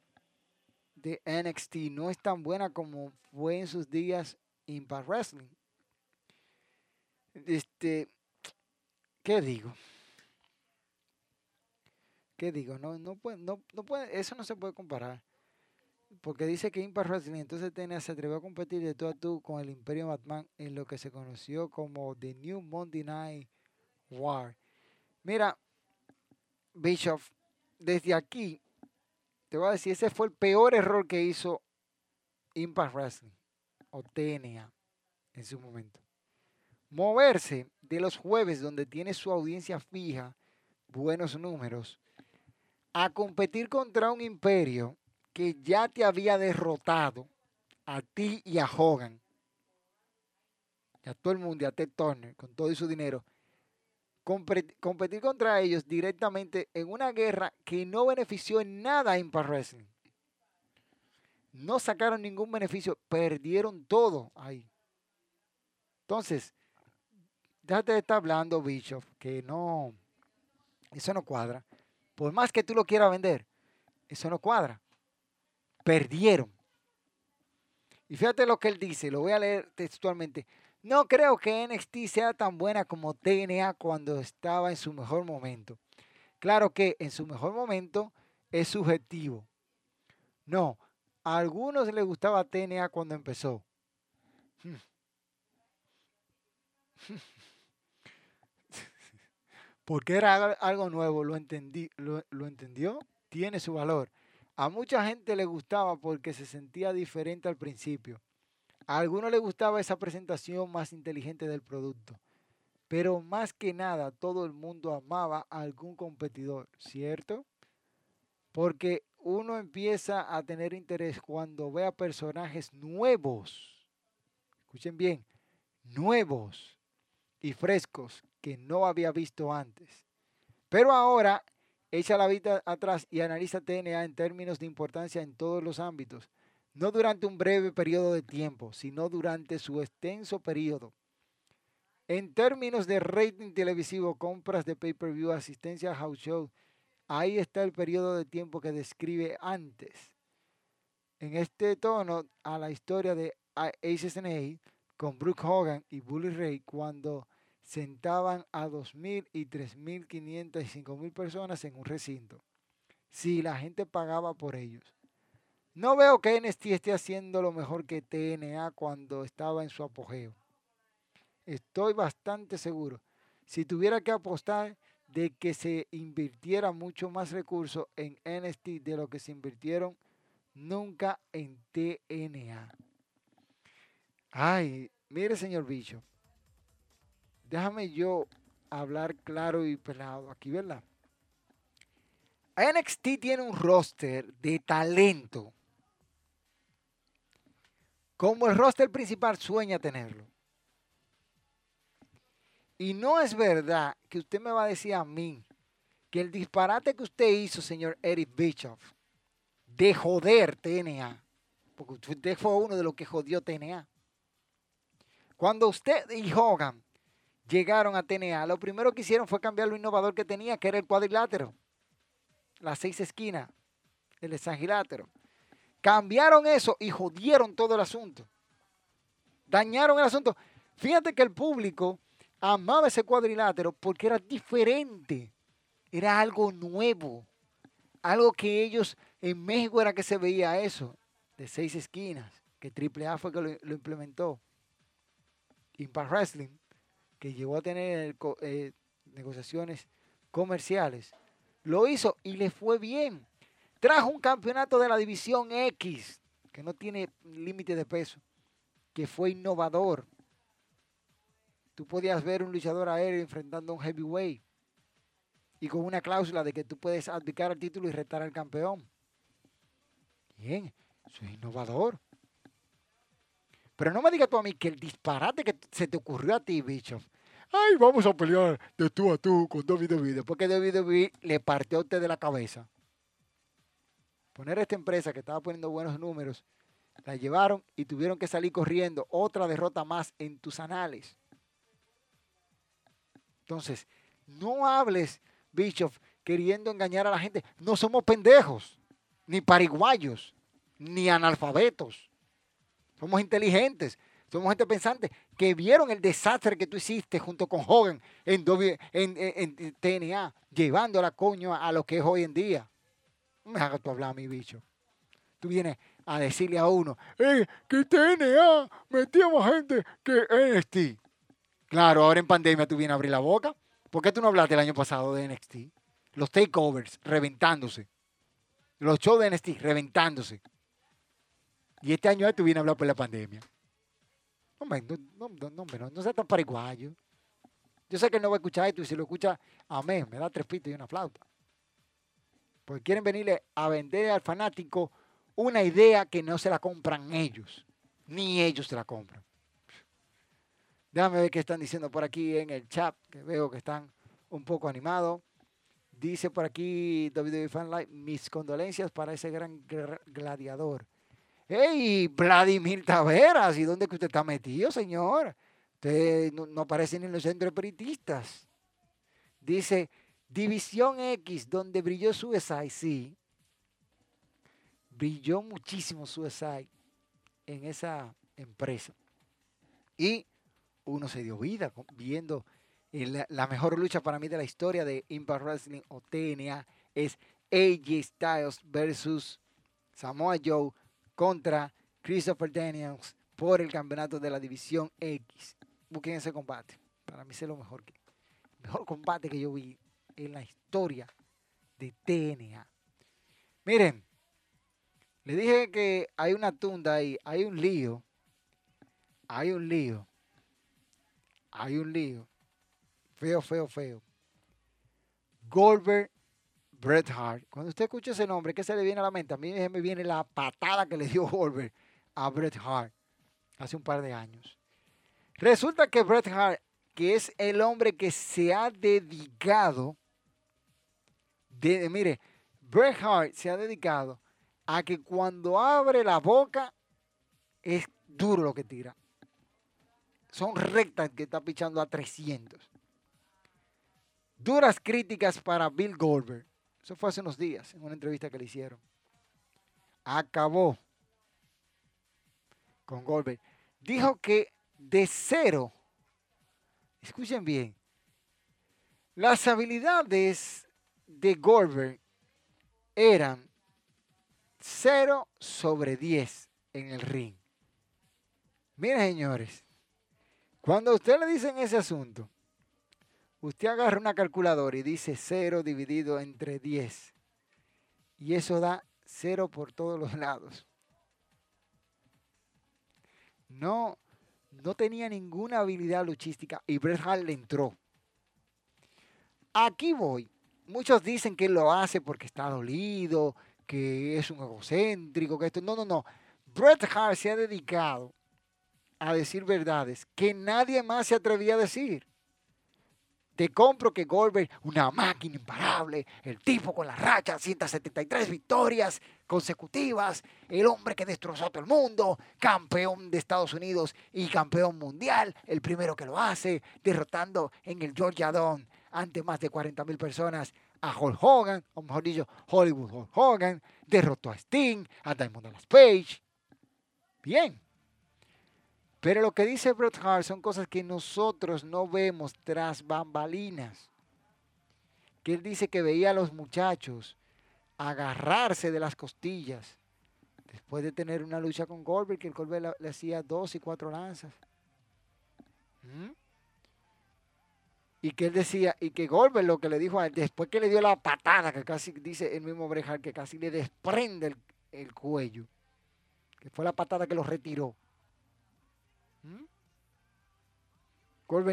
de NXT, no es tan buena como fue en sus días Impact Wrestling. Este, ¿qué digo? ¿Qué digo? No, no puede, no, no puede, eso no se puede comparar. Porque dice que Impact Wrestling entonces tenía, se atrevió a competir de tú a tú con el Imperio Batman en lo que se conoció como The New Monday Night War. Mira, Bishop, desde aquí, te voy a decir, ese fue el peor error que hizo Impact Wrestling o TNA en su momento. Moverse de los jueves donde tiene su audiencia fija, buenos números, a competir contra un imperio que ya te había derrotado a ti y a Hogan, y a todo el mundo, y a Ted Turner, con todo su dinero, competir contra ellos directamente en una guerra que no benefició en nada a Impact Wrestling. No sacaron ningún beneficio, perdieron todo ahí. Entonces, déjate de estar hablando, Bishop, que no, eso no cuadra. Por más que tú lo quieras vender, eso no cuadra. Perdieron. Y fíjate lo que él dice, lo voy a leer textualmente. No creo que NXT sea tan buena como TNA cuando estaba en su mejor momento. Claro que en su mejor momento es subjetivo. No, a algunos les gustaba TNA cuando empezó. (laughs) Porque era algo nuevo, lo, entendí, lo, lo entendió, tiene su valor. A mucha gente le gustaba porque se sentía diferente al principio. A algunos les gustaba esa presentación más inteligente del producto, pero más que nada todo el mundo amaba a algún competidor, ¿cierto? Porque uno empieza a tener interés cuando ve a personajes nuevos, escuchen bien, nuevos y frescos que no había visto antes. Pero ahora echa la vida atrás y analiza TNA en términos de importancia en todos los ámbitos no durante un breve periodo de tiempo, sino durante su extenso periodo. En términos de rating televisivo, compras de pay-per-view, asistencia a house show, ahí está el periodo de tiempo que describe antes. En este tono a la historia de ACSNA con Brooke Hogan y Bully Ray cuando sentaban a 2.000 y 3.500 y 5.000 personas en un recinto. Si la gente pagaba por ellos. No veo que NXT esté haciendo lo mejor que TNA cuando estaba en su apogeo. Estoy bastante seguro. Si tuviera que apostar de que se invirtiera mucho más recursos en NXT de lo que se invirtieron nunca en TNA. Ay, mire señor Bicho, déjame yo hablar claro y pelado aquí, ¿verdad? NXT tiene un roster de talento como el roster principal sueña tenerlo. Y no es verdad que usted me va a decir a mí que el disparate que usted hizo, señor Eric Bischoff, de joder TNA, porque usted fue uno de los que jodió TNA. Cuando usted y Hogan llegaron a TNA, lo primero que hicieron fue cambiar lo innovador que tenía, que era el cuadrilátero, las seis esquinas, el esangilátero. Cambiaron eso y jodieron todo el asunto. Dañaron el asunto. Fíjate que el público amaba ese cuadrilátero porque era diferente. Era algo nuevo. Algo que ellos en México era que se veía eso, de seis esquinas, que AAA fue que lo, implementó. Impact Wrestling, que llegó a tener eh, negociaciones comerciales, lo hizo y le fue bien. Trajo un campeonato de la División X, que no tiene límite de peso, que fue innovador. Tú podías ver un luchador aéreo enfrentando a un heavyweight. y con una cláusula de que tú puedes abdicar el título y retar al campeón. Bien, eso es innovador. Pero no me digas tú a mí que el disparate que se te ocurrió a ti, bicho. Ay, vamos a pelear de tú a tú con WWE. Después que WWE le partió a usted de la cabeza. Poner esta empresa que estaba poniendo buenos números, la llevaron y tuvieron que salir corriendo. Otra derrota más en tus anales. Entonces, no hables Bishop queriendo engañar a la gente. No somos pendejos, ni pariguayos, ni analfabetos. Somos inteligentes, somos gente pensante que vieron el desastre que tú hiciste junto con Hogan en, en, TNA, llevándola coño a, lo que es hoy en día. No me hagas tú hablar, mi bicho. Tú vienes a decirle a uno, eh, que TNA metíamos gente que NXT. Claro, ahora en pandemia tú vienes a abrir la boca. ¿Por qué tú no hablaste el año pasado de NXT? Los takeovers reventándose. Los shows de NXT reventándose. Y este año tú vienes a hablar por la pandemia. No, no, no, no, no, no seas tan pariguayo. Yo sé que no va a escuchar esto y si lo escucha, amén, me da tres pitos y una flauta. Porque quieren venirle a vender al fanático una idea que no se la compran ellos. Ni ellos se la compran. Déjame ver qué están diciendo por aquí en el chat, que veo que están un poco animados. Dice por aquí WWE Fan Live, mis condolencias para ese gran gladiador. ¡Hey, Vladimir Taveras! ¿Y dónde que usted está metido, señor? Usted no, aparece ni en los centros periodistas. Dice, División X, donde brilló Suicide, sí. Brilló muchísimo Suicide en esa empresa. Y uno se dio vida viendo la, mejor lucha para mí de la historia de Impact Wrestling o TNA es AJ Styles versus Samoa Joe contra Christopher Daniels por el campeonato de la división X. Busquen ese combate. Para mí es lo mejor que mejor combate que yo vi en la historia de TNA. Miren, le dije que hay una tunda ahí, hay un lío. Hay un lío hay un lío. Feo, feo, feo. Goldberg Bret Hart. Cuando usted escucha ese nombre, ¿qué se le viene a la mente? A mí me viene la patada que le dio Goldberg a Bret Hart hace un par de años. Resulta que Bret Hart, que es el hombre que se ha dedicado, mire, Bret se ha dedicado a que cuando abre la boca es duro lo que tira son rectas que está pichando a 300. Duras críticas para Bill Goldberg. Eso fue hace unos días en una entrevista que le hicieron. Acabó con Goldberg. Dijo que de cero, escuchen bien, las habilidades de Goldberg eran 0 sobre 10 en el ring. Miren, señores, cuando a usted le dicen ese asunto, usted agarra una calculadora y dice 0 dividido entre 10. Y eso da 0 por todos los lados. No, no tenía ninguna habilidad luchística y Bret Hart le entró. Aquí voy. Muchos dicen que él lo hace porque está dolido, que es un egocéntrico, que esto. No, no, no. Bret Hart se ha dedicado a decir verdades que nadie más se atrevía a decir. Te compro que Goldberg, una máquina imparable, el tipo con la racha, 173 victorias consecutivas, el hombre que destrozó a todo el mundo, campeón de Estados Unidos y campeón mundial, el primero que lo hace, derrotando en el Georgia Dome ante más de 40 mil personas a Hulk Hogan, o mejor dicho, Hollywood Hulk Hogan, derrotó a Sting, a Diamond Dallas Page. Bien, pero lo que dice Bret Hart son cosas que nosotros no vemos tras bambalinas. Que él dice que veía a los muchachos agarrarse de las costillas después de tener una lucha con Goldberg, que el Goldberg le, hacía dos y cuatro lanzas. ¿Mm? Y que él decía, y que Goldberg lo que le dijo a él, después que le dio la patada, que casi dice el mismo Bret Hart, que casi le desprende el, el cuello, que fue la patada que lo retiró. ¿Mm?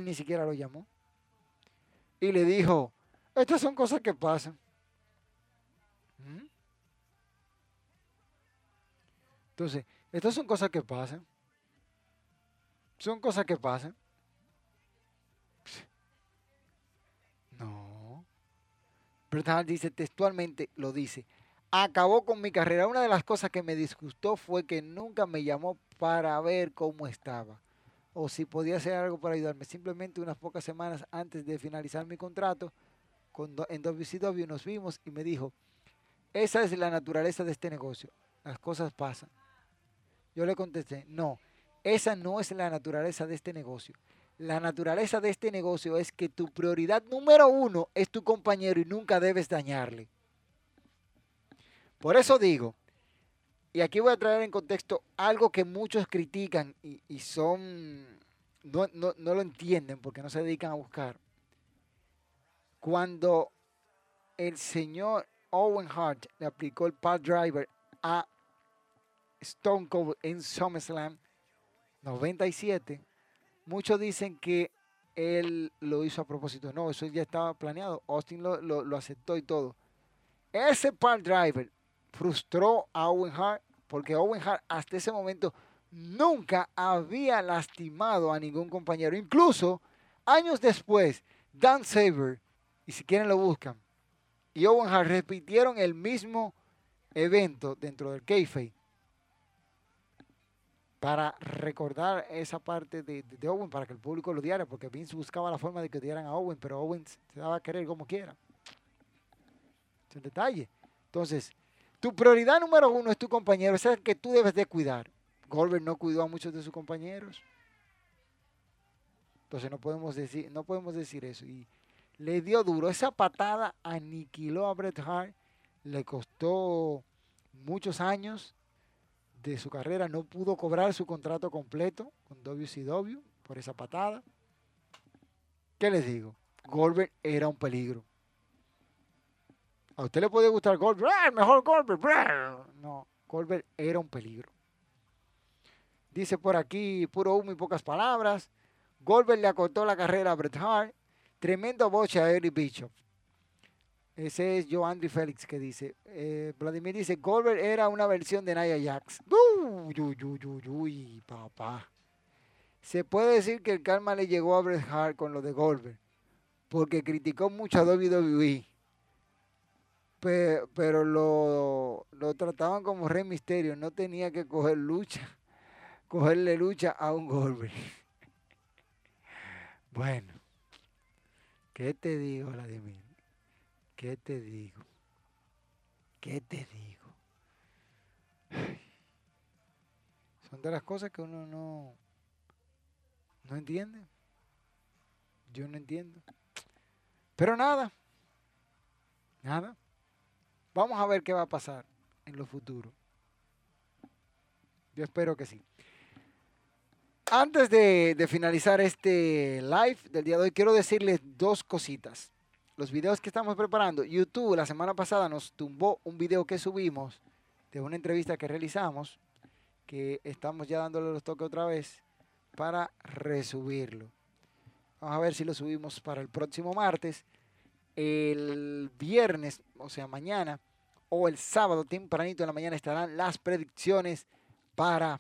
Ni siquiera lo llamó. Y le dijo, Estas son cosas que pasan. ¿Mm? Entonces, estas son cosas que pasan. Son cosas que pasan. Bertrand dice textualmente, lo dice. Acabó con mi carrera. Una de las cosas que me disgustó fue que nunca me llamó para ver cómo estaba o si podía hacer algo para ayudarme. Simplemente unas pocas semanas antes de finalizar mi contrato con, en WCW nos vimos y me dijo, esa es la naturaleza de este negocio. Las cosas pasan. Yo le contesté, no, esa no es la naturaleza de este negocio. La naturaleza de este negocio es que tu prioridad número uno es tu compañero y nunca debes dañarle. Por eso digo, y aquí voy a traer en contexto algo que muchos critican y, son, no, no, lo entienden porque no se dedican a buscar. Cuando el señor Owen Hart le aplicó el pad driver a Stone Cold en SummerSlam 97, muchos dicen que él lo hizo a propósito. No, eso ya estaba planeado. Austin lo, aceptó y todo. Ese part driver frustró a Owen Hart porque Owen Hart hasta ese momento nunca había lastimado a ningún compañero. Incluso años después, Dan Saber, y si quieren lo buscan, y Owen Hart repitieron el mismo evento dentro del kayfabe para recordar esa parte de, Owen, para que el público lo diera, porque Vince buscaba la forma de que dieran a Owen, pero Owen se daba a querer como quiera. Es un detalle. Entonces, tu prioridad número uno es tu compañero, es el que tú debes de cuidar. Goldberg no cuidó a muchos de sus compañeros. Entonces no podemos decir, no podemos decir eso. Y le dio duro. Esa patada aniquiló a Bret Hart. Le costó muchos años de su carrera, no pudo cobrar su contrato completo con WCW por esa patada. ¿Qué les digo? Goldberg era un peligro. A usted le puede gustar Goldberg, ¡Ah, mejor Goldberg. No, Goldberg era un peligro. Dice por aquí, puro humo y pocas palabras. Goldberg le acortó la carrera a Bret Hart. Tremendo boche a Eric Bishop. Ese es Joe Andrew Félix que dice. Eh, Vladimir dice, Goldberg era una versión de Nia Jax. Uy, uy, uy, uy, papá. Se puede decir que el karma le llegó a Bret Hart con lo de Goldberg. Porque criticó mucho a WWE. Pero, lo, lo, trataban como rey misterio. No tenía que coger lucha. (laughs) Cogerle lucha a un Goldberg. (laughs) bueno. ¿Qué te digo, Vladimir? ¿Qué te digo? ¿Qué te digo? Son de las cosas que uno no, no entiende. Yo no entiendo. Pero nada, nada. Vamos a ver qué va a pasar en lo futuro. Yo espero que sí. Antes de, de, finalizar este live del día de hoy, quiero decirles dos cositas los videos que estamos preparando, YouTube la semana pasada nos tumbó un video que subimos de una entrevista que realizamos, que estamos ya dándole los toques otra vez para resubirlo. Vamos a ver si lo subimos para el próximo martes, el viernes, o sea, mañana, o el sábado tempranito en la mañana estarán las predicciones para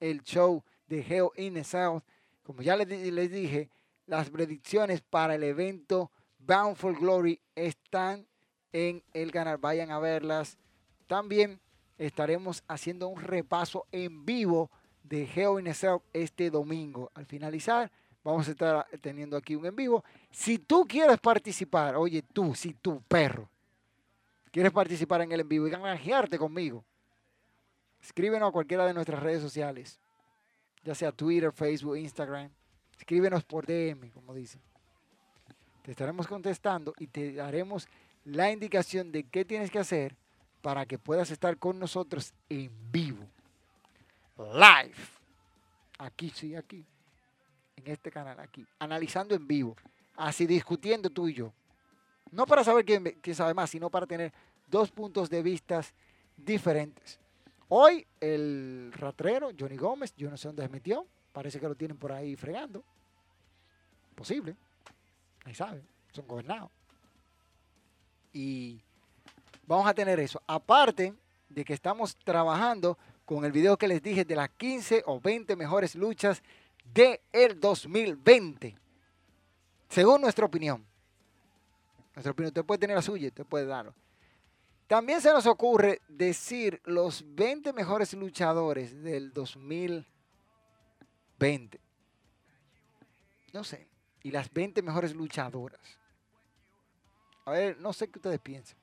el show de Geo in the South. Como ya les, les dije, las predicciones para el evento Bound for Glory están en el canal. Vayan a verlas. También estaremos haciendo un repaso en vivo de Geo in este domingo. Al finalizar, vamos a estar teniendo aquí un en vivo. Si tú quieres participar, oye tú, si tú, perro, quieres participar en el en vivo y canjearte conmigo, escríbenos a cualquiera de nuestras redes sociales, ya sea Twitter, Facebook, Instagram. Escríbenos por DM, como dicen. Te estaremos contestando y te daremos la indicación de qué tienes que hacer para que puedas estar con nosotros en vivo. Live. Aquí, sí, aquí. En este canal, aquí. Analizando en vivo. Así discutiendo tú y yo. No para saber quién, quién sabe más, sino para tener dos puntos de vista diferentes. Hoy el ratrero, Johnny Gómez, yo no sé dónde se metió. Parece que lo tienen por ahí fregando. Posible. Ahí saben, son gobernados. Y vamos a tener eso. Aparte de que estamos trabajando con el video que les dije de las 15 o 20 mejores luchas del el 2020. Según nuestra opinión. Nuestra opinión, usted puede tener la suya, usted puede darlo. También se nos ocurre decir los 20 mejores luchadores del 2020. No sé. Y las 20 mejores luchadoras. A ver, no sé qué ustedes piensan.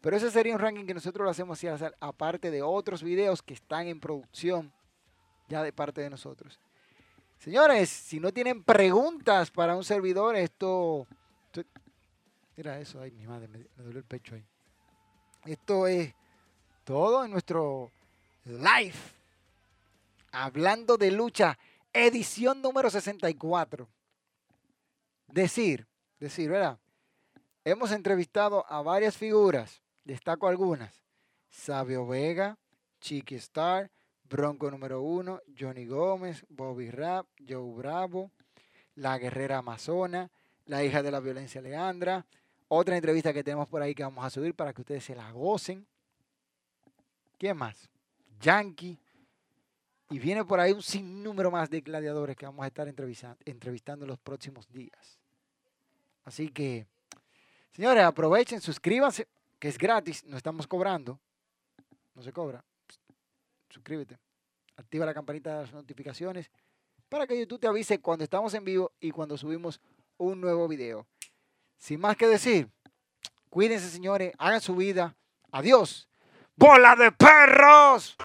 Pero ese sería un ranking que nosotros lo hacemos así, aparte de otros videos que están en producción ya de parte de nosotros. Señores, si no tienen preguntas para un servidor, esto... Mira eso, ay, mi madre, me, me duele el pecho ahí. Esto es todo en nuestro live. Hablando de lucha, edición número 64. Decir, decir, ¿verdad? Hemos entrevistado a varias figuras Destaco algunas. Sabio Vega, Chiqui Star, Bronco número uno, Johnny Gómez, Bobby Rap, Joe Bravo, La Guerrera Amazona, La hija de la violencia Leandra. Otra entrevista que tenemos por ahí que vamos a subir para que ustedes se la gocen. ¿Quién más? Yankee. Y viene por ahí un sinnúmero más de gladiadores que vamos a estar entrevistando, entrevistando en los próximos días. Así que, señores, aprovechen, suscríbanse que es gratis, no estamos cobrando, no se cobra. Suscríbete, activa la campanita de las notificaciones para que YouTube te avise cuando estamos en vivo y cuando subimos un nuevo video. Sin más que decir, cuídense señores, hagan su vida. Adiós. ¡Bola de perros!